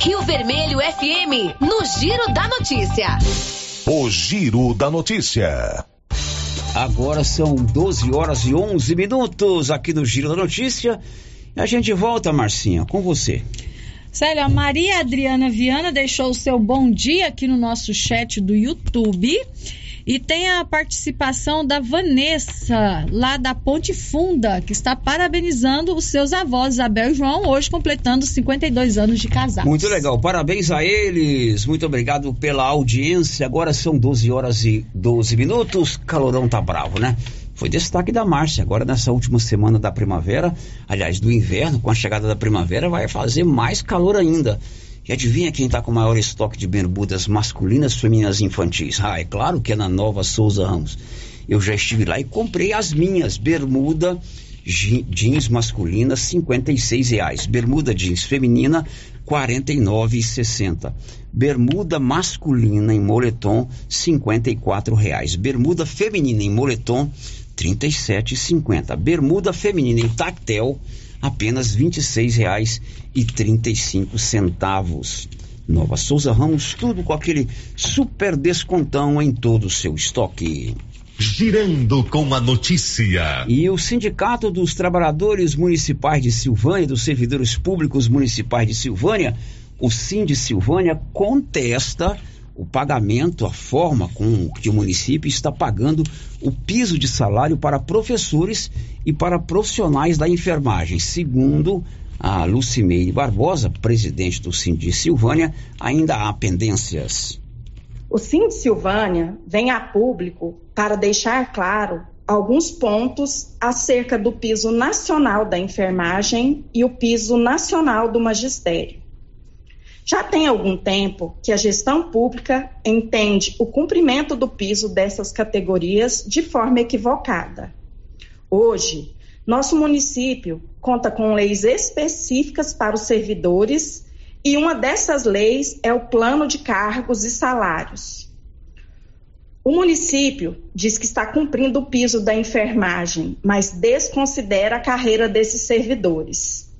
Rio Vermelho FM, no Giro da Notícia. O Giro da Notícia. Agora são 12 horas e 11 minutos aqui no Giro da Notícia. E a gente volta, Marcinha, com você. Célia, a Maria Adriana Viana deixou o seu bom dia aqui no nosso chat do YouTube. E tem a participação da Vanessa, lá da Ponte Funda, que está parabenizando os seus avós, Isabel e João, hoje completando 52 anos de casado. Muito legal, parabéns a eles, muito obrigado pela audiência. Agora são 12 horas e 12 minutos, calorão tá bravo, né? Foi destaque da Márcia, agora nessa última semana da primavera, aliás, do inverno, com a chegada da primavera, vai fazer mais calor ainda. E adivinha quem está com o maior estoque de bermudas masculinas, femininas e infantis? Ah, é claro que é na Nova Souza Ramos. Eu já estive lá e comprei as minhas bermuda jeans masculina, 56 reais. Bermuda jeans feminina, 49,60. Bermuda masculina em moletom, 54 reais. Bermuda feminina em moletom, 37,50. Bermuda feminina em tactel, apenas R$ 26,35. Nova Souza Ramos, tudo com aquele super descontão em todo o seu estoque. Girando com a notícia. E o Sindicato dos Trabalhadores Municipais de Silvânia, dos Servidores Públicos Municipais de Silvânia, o Sind Silvânia, contesta o pagamento, a forma com que o município está pagando o piso de salário para professores e para profissionais da enfermagem. Segundo a Lucimeire Barbosa, presidente do Sind Silvânia, ainda há pendências. O Sind Silvânia vem a público para deixar claro alguns pontos acerca do piso nacional da enfermagem e o piso nacional do magistério. Já tem algum tempo que a gestão pública entende o cumprimento do piso dessas categorias de forma equivocada. Hoje, nosso município conta com leis específicas para os servidores e uma dessas leis é o Plano de Cargos e Salários. O município diz que está cumprindo o piso da enfermagem, mas desconsidera a carreira desses servidores.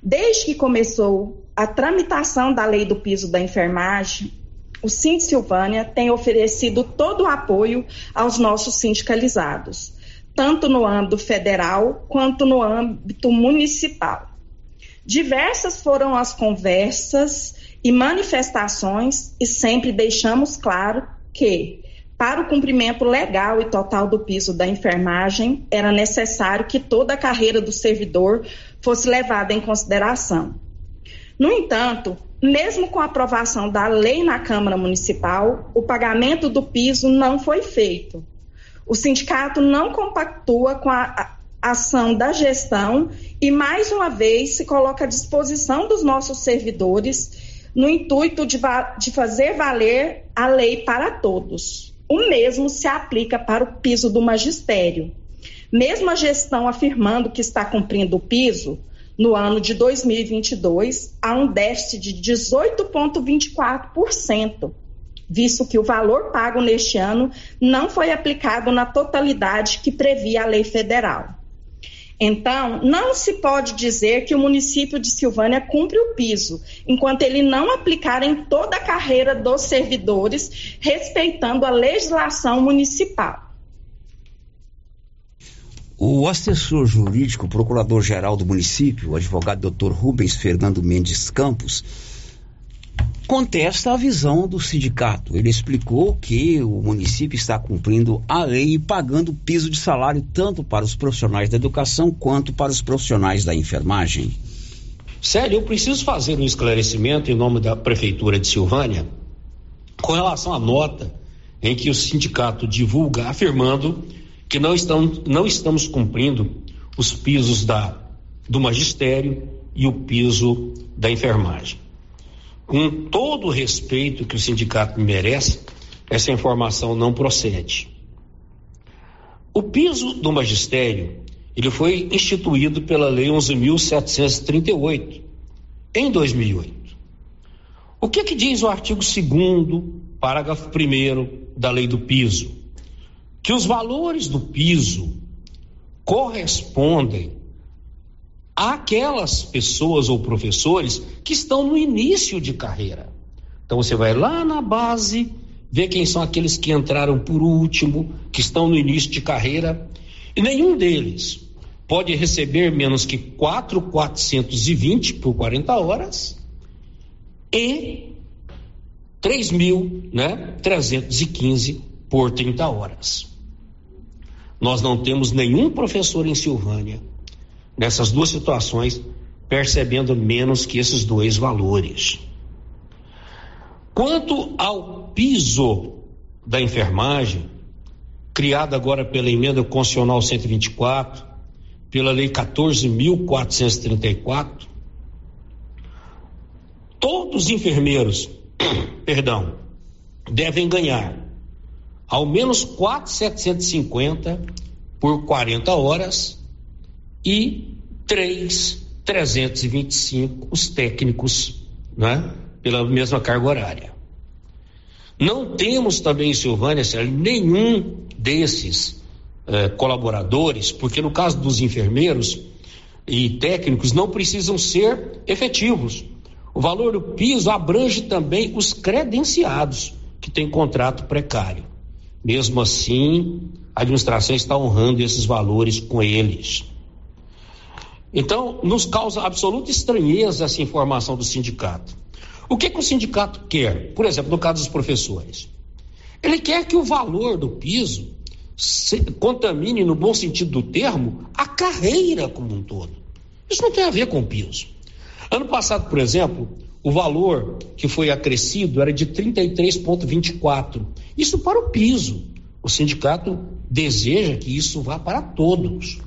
Desde que começou a tramitação da lei do piso da enfermagem, o Sind Silvânia tem oferecido todo o apoio aos nossos sindicalizados, tanto no âmbito federal quanto no âmbito municipal. Diversas foram as conversas e manifestações e sempre deixamos claro que, para o cumprimento legal e total do piso da enfermagem, era necessário que toda a carreira do servidor fosse levada em consideração. No entanto, mesmo com a aprovação da lei na Câmara Municipal, o pagamento do piso não foi feito. O sindicato não compactua com a ação da gestão e, mais uma vez, se coloca à disposição dos nossos servidores no intuito de, de fazer valer a lei para todos. o mesmo se aplica para o piso do magistério. Mesmo a gestão afirmando que está cumprindo o piso, no ano de 2022 há um déficit de 18,24%, visto que o valor pago neste ano não foi aplicado na totalidade que previa a lei federal. Então, não se pode dizer que o município de Silvânia cumpre o piso, enquanto ele não aplicar em toda a carreira dos servidores, respeitando a legislação municipal. O assessor jurídico, procurador-geral do município, o advogado Dr. Rubens Fernando Mendes Campos, contesta a visão do sindicato. Ele explicou que o município está cumprindo a lei e pagando piso de salário tanto para os profissionais da educação quanto para os profissionais da enfermagem. Sério, eu preciso fazer um esclarecimento em nome da Prefeitura de Silvânia com relação à nota em que o sindicato divulga afirmando que não estamos, não estamos cumprindo os pisos da, do magistério e o piso da enfermagem com todo o respeito que o sindicato merece, essa informação não procede. O piso do magistério, ele foi instituído pela Lei 11.738, em 2008. O que que diz o artigo 2 parágrafo 1 da Lei do Piso? Que os valores do piso correspondem aquelas pessoas ou professores que estão no início de carreira. Então você vai lá na base, vê quem são aqueles que entraram por último, que estão no início de carreira, e nenhum deles pode receber menos que 4,420 por 40 horas e 3.315 né, 315 por 30 horas. Nós não temos nenhum professor em Silvânia nessas duas situações, percebendo menos que esses dois valores. Quanto ao piso da enfermagem, criado agora pela emenda constitucional 124, pela lei 14.434, todos os enfermeiros, perdão, devem ganhar ao menos 4.750 por 40 horas e 3, 325 os técnicos, né? Pela mesma carga horária. Não temos também em Silvânia, nenhum desses eh, colaboradores, porque no caso dos enfermeiros e técnicos não precisam ser efetivos. O valor do piso abrange também os credenciados que têm contrato precário. Mesmo assim, a administração está honrando esses valores com eles. Então, nos causa absoluta estranheza essa informação do sindicato. O que, que o sindicato quer? Por exemplo, no caso dos professores. Ele quer que o valor do piso se, contamine, no bom sentido do termo, a carreira como um todo. Isso não tem a ver com o piso. Ano passado, por exemplo, o valor que foi acrescido era de 33,24. Isso para o piso. O sindicato deseja que isso vá para todos.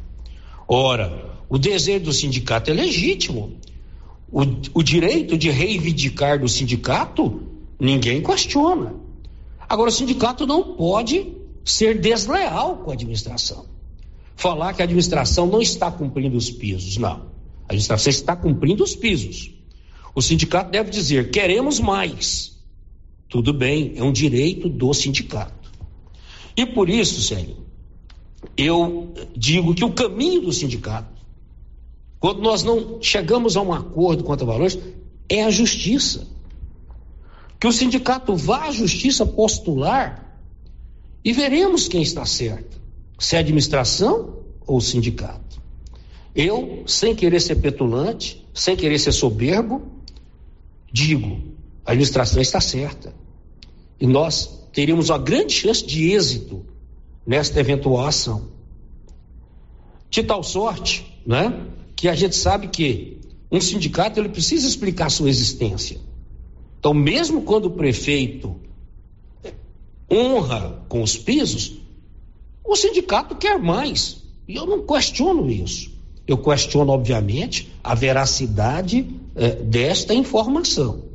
Ora, o desejo do sindicato é legítimo. O, o direito de reivindicar do sindicato, ninguém questiona. Agora, o sindicato não pode ser desleal com a administração. Falar que a administração não está cumprindo os pisos. Não. A administração está cumprindo os pisos. O sindicato deve dizer: queremos mais. Tudo bem, é um direito do sindicato. E por isso, Célio, eu digo que o caminho do sindicato quando nós não chegamos a um acordo quanto a valores, é a justiça. Que o sindicato vá à justiça postular e veremos quem está certo: se é a administração ou o sindicato. Eu, sem querer ser petulante, sem querer ser soberbo, digo: a administração está certa. E nós teríamos uma grande chance de êxito nesta eventual ação. De tal sorte, né? que a gente sabe que um sindicato ele precisa explicar sua existência. Então, mesmo quando o prefeito honra com os pisos, o sindicato quer mais. E eu não questiono isso. Eu questiono, obviamente, a veracidade eh, desta informação.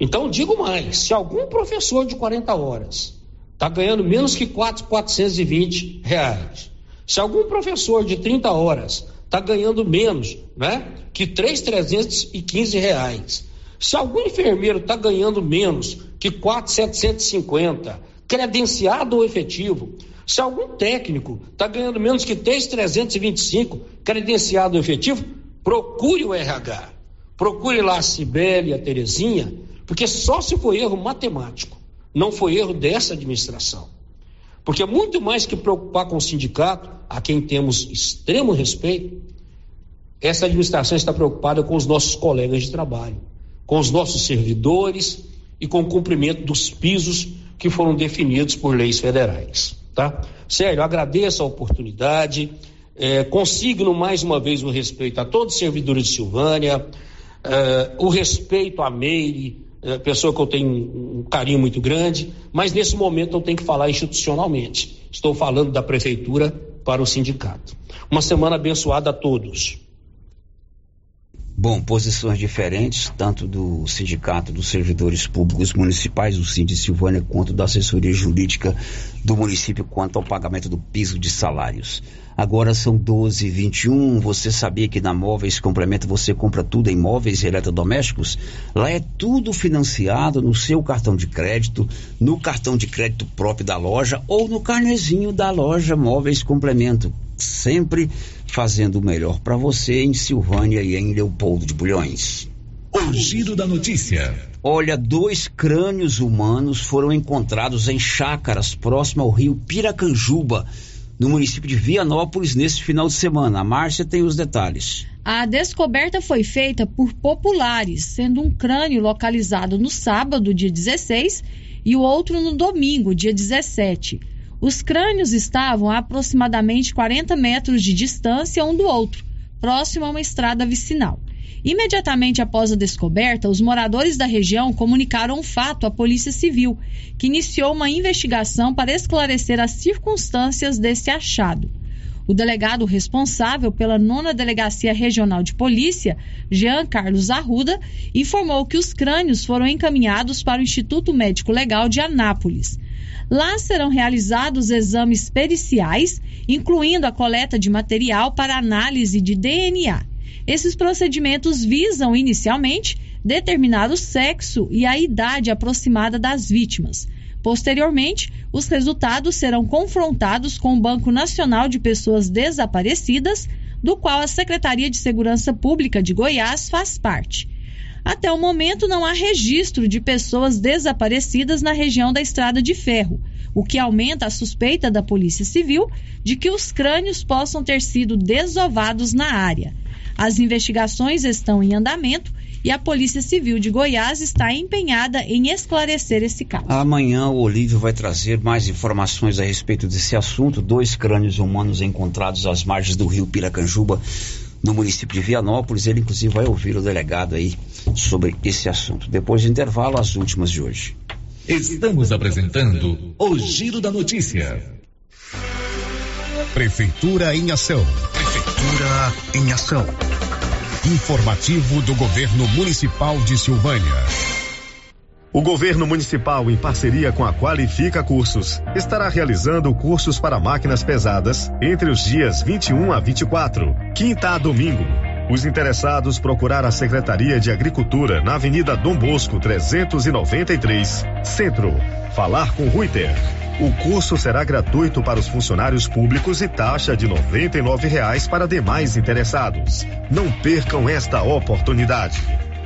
Então, digo mais: se algum professor de 40 horas está ganhando menos que 4,420 reais. Se algum professor de 30 horas está ganhando menos né, que 3,315 reais. Se algum enfermeiro está ganhando menos que 4,750, credenciado ou efetivo, se algum técnico está ganhando menos que 3,325, credenciado ou efetivo, procure o RH. Procure lá a Cibele, a Terezinha, porque só se foi erro matemático, não foi erro dessa administração. Porque muito mais que preocupar com o sindicato, a quem temos extremo respeito, essa administração está preocupada com os nossos colegas de trabalho, com os nossos servidores e com o cumprimento dos pisos que foram definidos por leis federais. Tá? Sério, agradeço a oportunidade, é, consigno mais uma vez o respeito a todos os servidores de Silvânia, é, o respeito a Meire, é, pessoa que eu tenho um, carinho muito grande, mas nesse momento eu tenho que falar institucionalmente. Estou falando da prefeitura para o sindicato. Uma semana abençoada a todos. Bom, posições diferentes, tanto do Sindicato dos Servidores Públicos Municipais, o Sind Silvânia, quanto da assessoria jurídica do município quanto ao pagamento do piso de salários. Agora são 12 e 21 Você sabia que na Móveis Complemento você compra tudo em móveis e eletrodomésticos? Lá é tudo financiado no seu cartão de crédito, no cartão de crédito próprio da loja ou no carnezinho da loja Móveis Complemento. Sempre fazendo o melhor para você em Silvânia e em Leopoldo de Bulhões. O giro da notícia. Olha, dois crânios humanos foram encontrados em chácaras próximo ao rio Piracanjuba, no município de Vianópolis, nesse final de semana. A Márcia tem os detalhes. A descoberta foi feita por populares, sendo um crânio localizado no sábado, dia 16, e o outro no domingo, dia 17. Os crânios estavam a aproximadamente 40 metros de distância um do outro, próximo a uma estrada vicinal. Imediatamente após a descoberta, os moradores da região comunicaram o fato à Polícia Civil, que iniciou uma investigação para esclarecer as circunstâncias desse achado. O delegado responsável pela nona Delegacia Regional de Polícia, Jean Carlos Arruda, informou que os crânios foram encaminhados para o Instituto Médico Legal de Anápolis. Lá serão realizados exames periciais, incluindo a coleta de material para análise de DNA. Esses procedimentos visam, inicialmente, determinar o sexo e a idade aproximada das vítimas. Posteriormente, os resultados serão confrontados com o Banco Nacional de Pessoas Desaparecidas, do qual a Secretaria de Segurança Pública de Goiás faz parte. Até o momento, não há registro de pessoas desaparecidas na região da Estrada de Ferro, o que aumenta a suspeita da Polícia Civil de que os crânios possam ter sido desovados na área. As investigações estão em andamento e a Polícia Civil de Goiás está empenhada em esclarecer esse caso. Amanhã o Olívio vai trazer mais informações a respeito desse assunto. Dois crânios humanos encontrados às margens do rio Piracanjuba no município de Vianópolis. Ele, inclusive, vai ouvir o delegado aí sobre esse assunto. Depois do intervalo, as últimas de hoje. Estamos apresentando o Giro da Notícia. Prefeitura em Ação. Prefeitura em Ação. Informativo do Governo Municipal de Silvânia. O governo municipal, em parceria com a Qualifica Cursos, estará realizando cursos para máquinas pesadas entre os dias 21 a 24, quinta a domingo. Os interessados procurar a Secretaria de Agricultura na Avenida Dom Bosco 393, Centro. Falar com Ruiter. O curso será gratuito para os funcionários públicos e taxa de R$ 99,00 para demais interessados. Não percam esta oportunidade.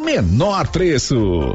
menor preço.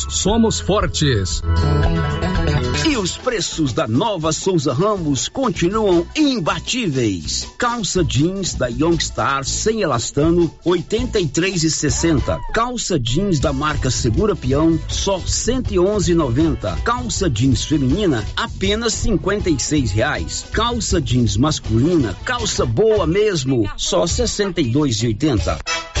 somos fortes. E os preços da nova Souza Ramos continuam imbatíveis. Calça jeans da Youngstar sem elastano, 83,60. Calça jeans da marca Segura Peão, só 111,90. Calça jeans feminina, apenas 56 reais. Calça jeans masculina, calça boa mesmo, só 62,80.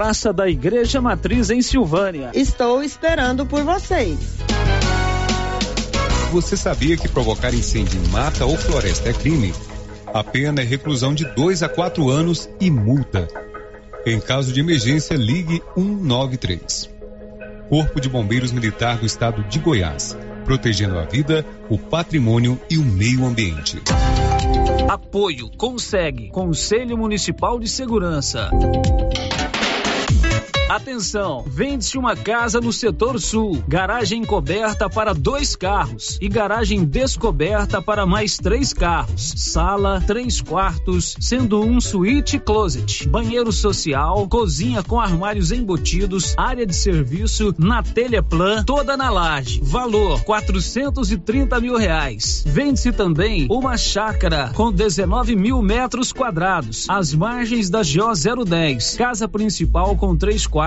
Praça da Igreja Matriz em Silvânia. Estou esperando por vocês. Você sabia que provocar incêndio em mata ou floresta é crime? A pena é reclusão de 2 a 4 anos e multa. Em caso de emergência, ligue 193. Corpo de Bombeiros Militar do Estado de Goiás, protegendo a vida, o patrimônio e o meio ambiente. Apoio Consegue Conselho Municipal de Segurança. Atenção, vende-se uma casa no setor sul, garagem coberta para dois carros e garagem descoberta para mais três carros, sala, três quartos, sendo um suíte closet, banheiro social, cozinha com armários embutidos, área de serviço, na telha plan, toda na laje. Valor 430 mil reais. Vende-se também uma chácara com 19 mil metros quadrados, às margens da GO 010, casa principal com três quartos,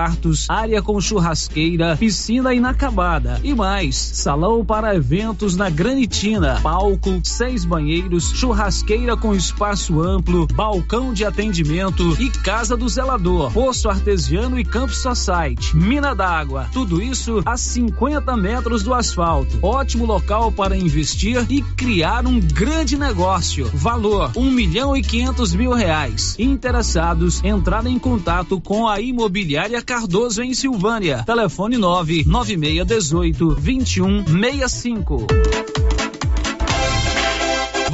área com churrasqueira, piscina inacabada e mais, salão para eventos na Granitina, palco, seis banheiros, churrasqueira com espaço amplo, balcão de atendimento e casa do zelador, poço artesiano e campo society, mina d'água, tudo isso a 50 metros do asfalto. Ótimo local para investir e criar um grande negócio. Valor um milhão e quinhentos mil reais. Interessados, entrar em contato com a Imobiliária Cardoso, em Silvânia. Telefone 99618 2165.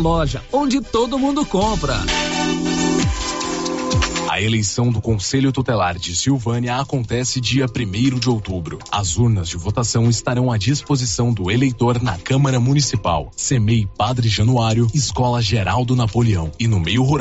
loja onde todo mundo compra. A eleição do Conselho Tutelar de Silvânia acontece dia 1 de outubro. As urnas de votação estarão à disposição do eleitor na Câmara Municipal, CEMEI Padre Januário, Escola Geraldo Napoleão e no meio rural.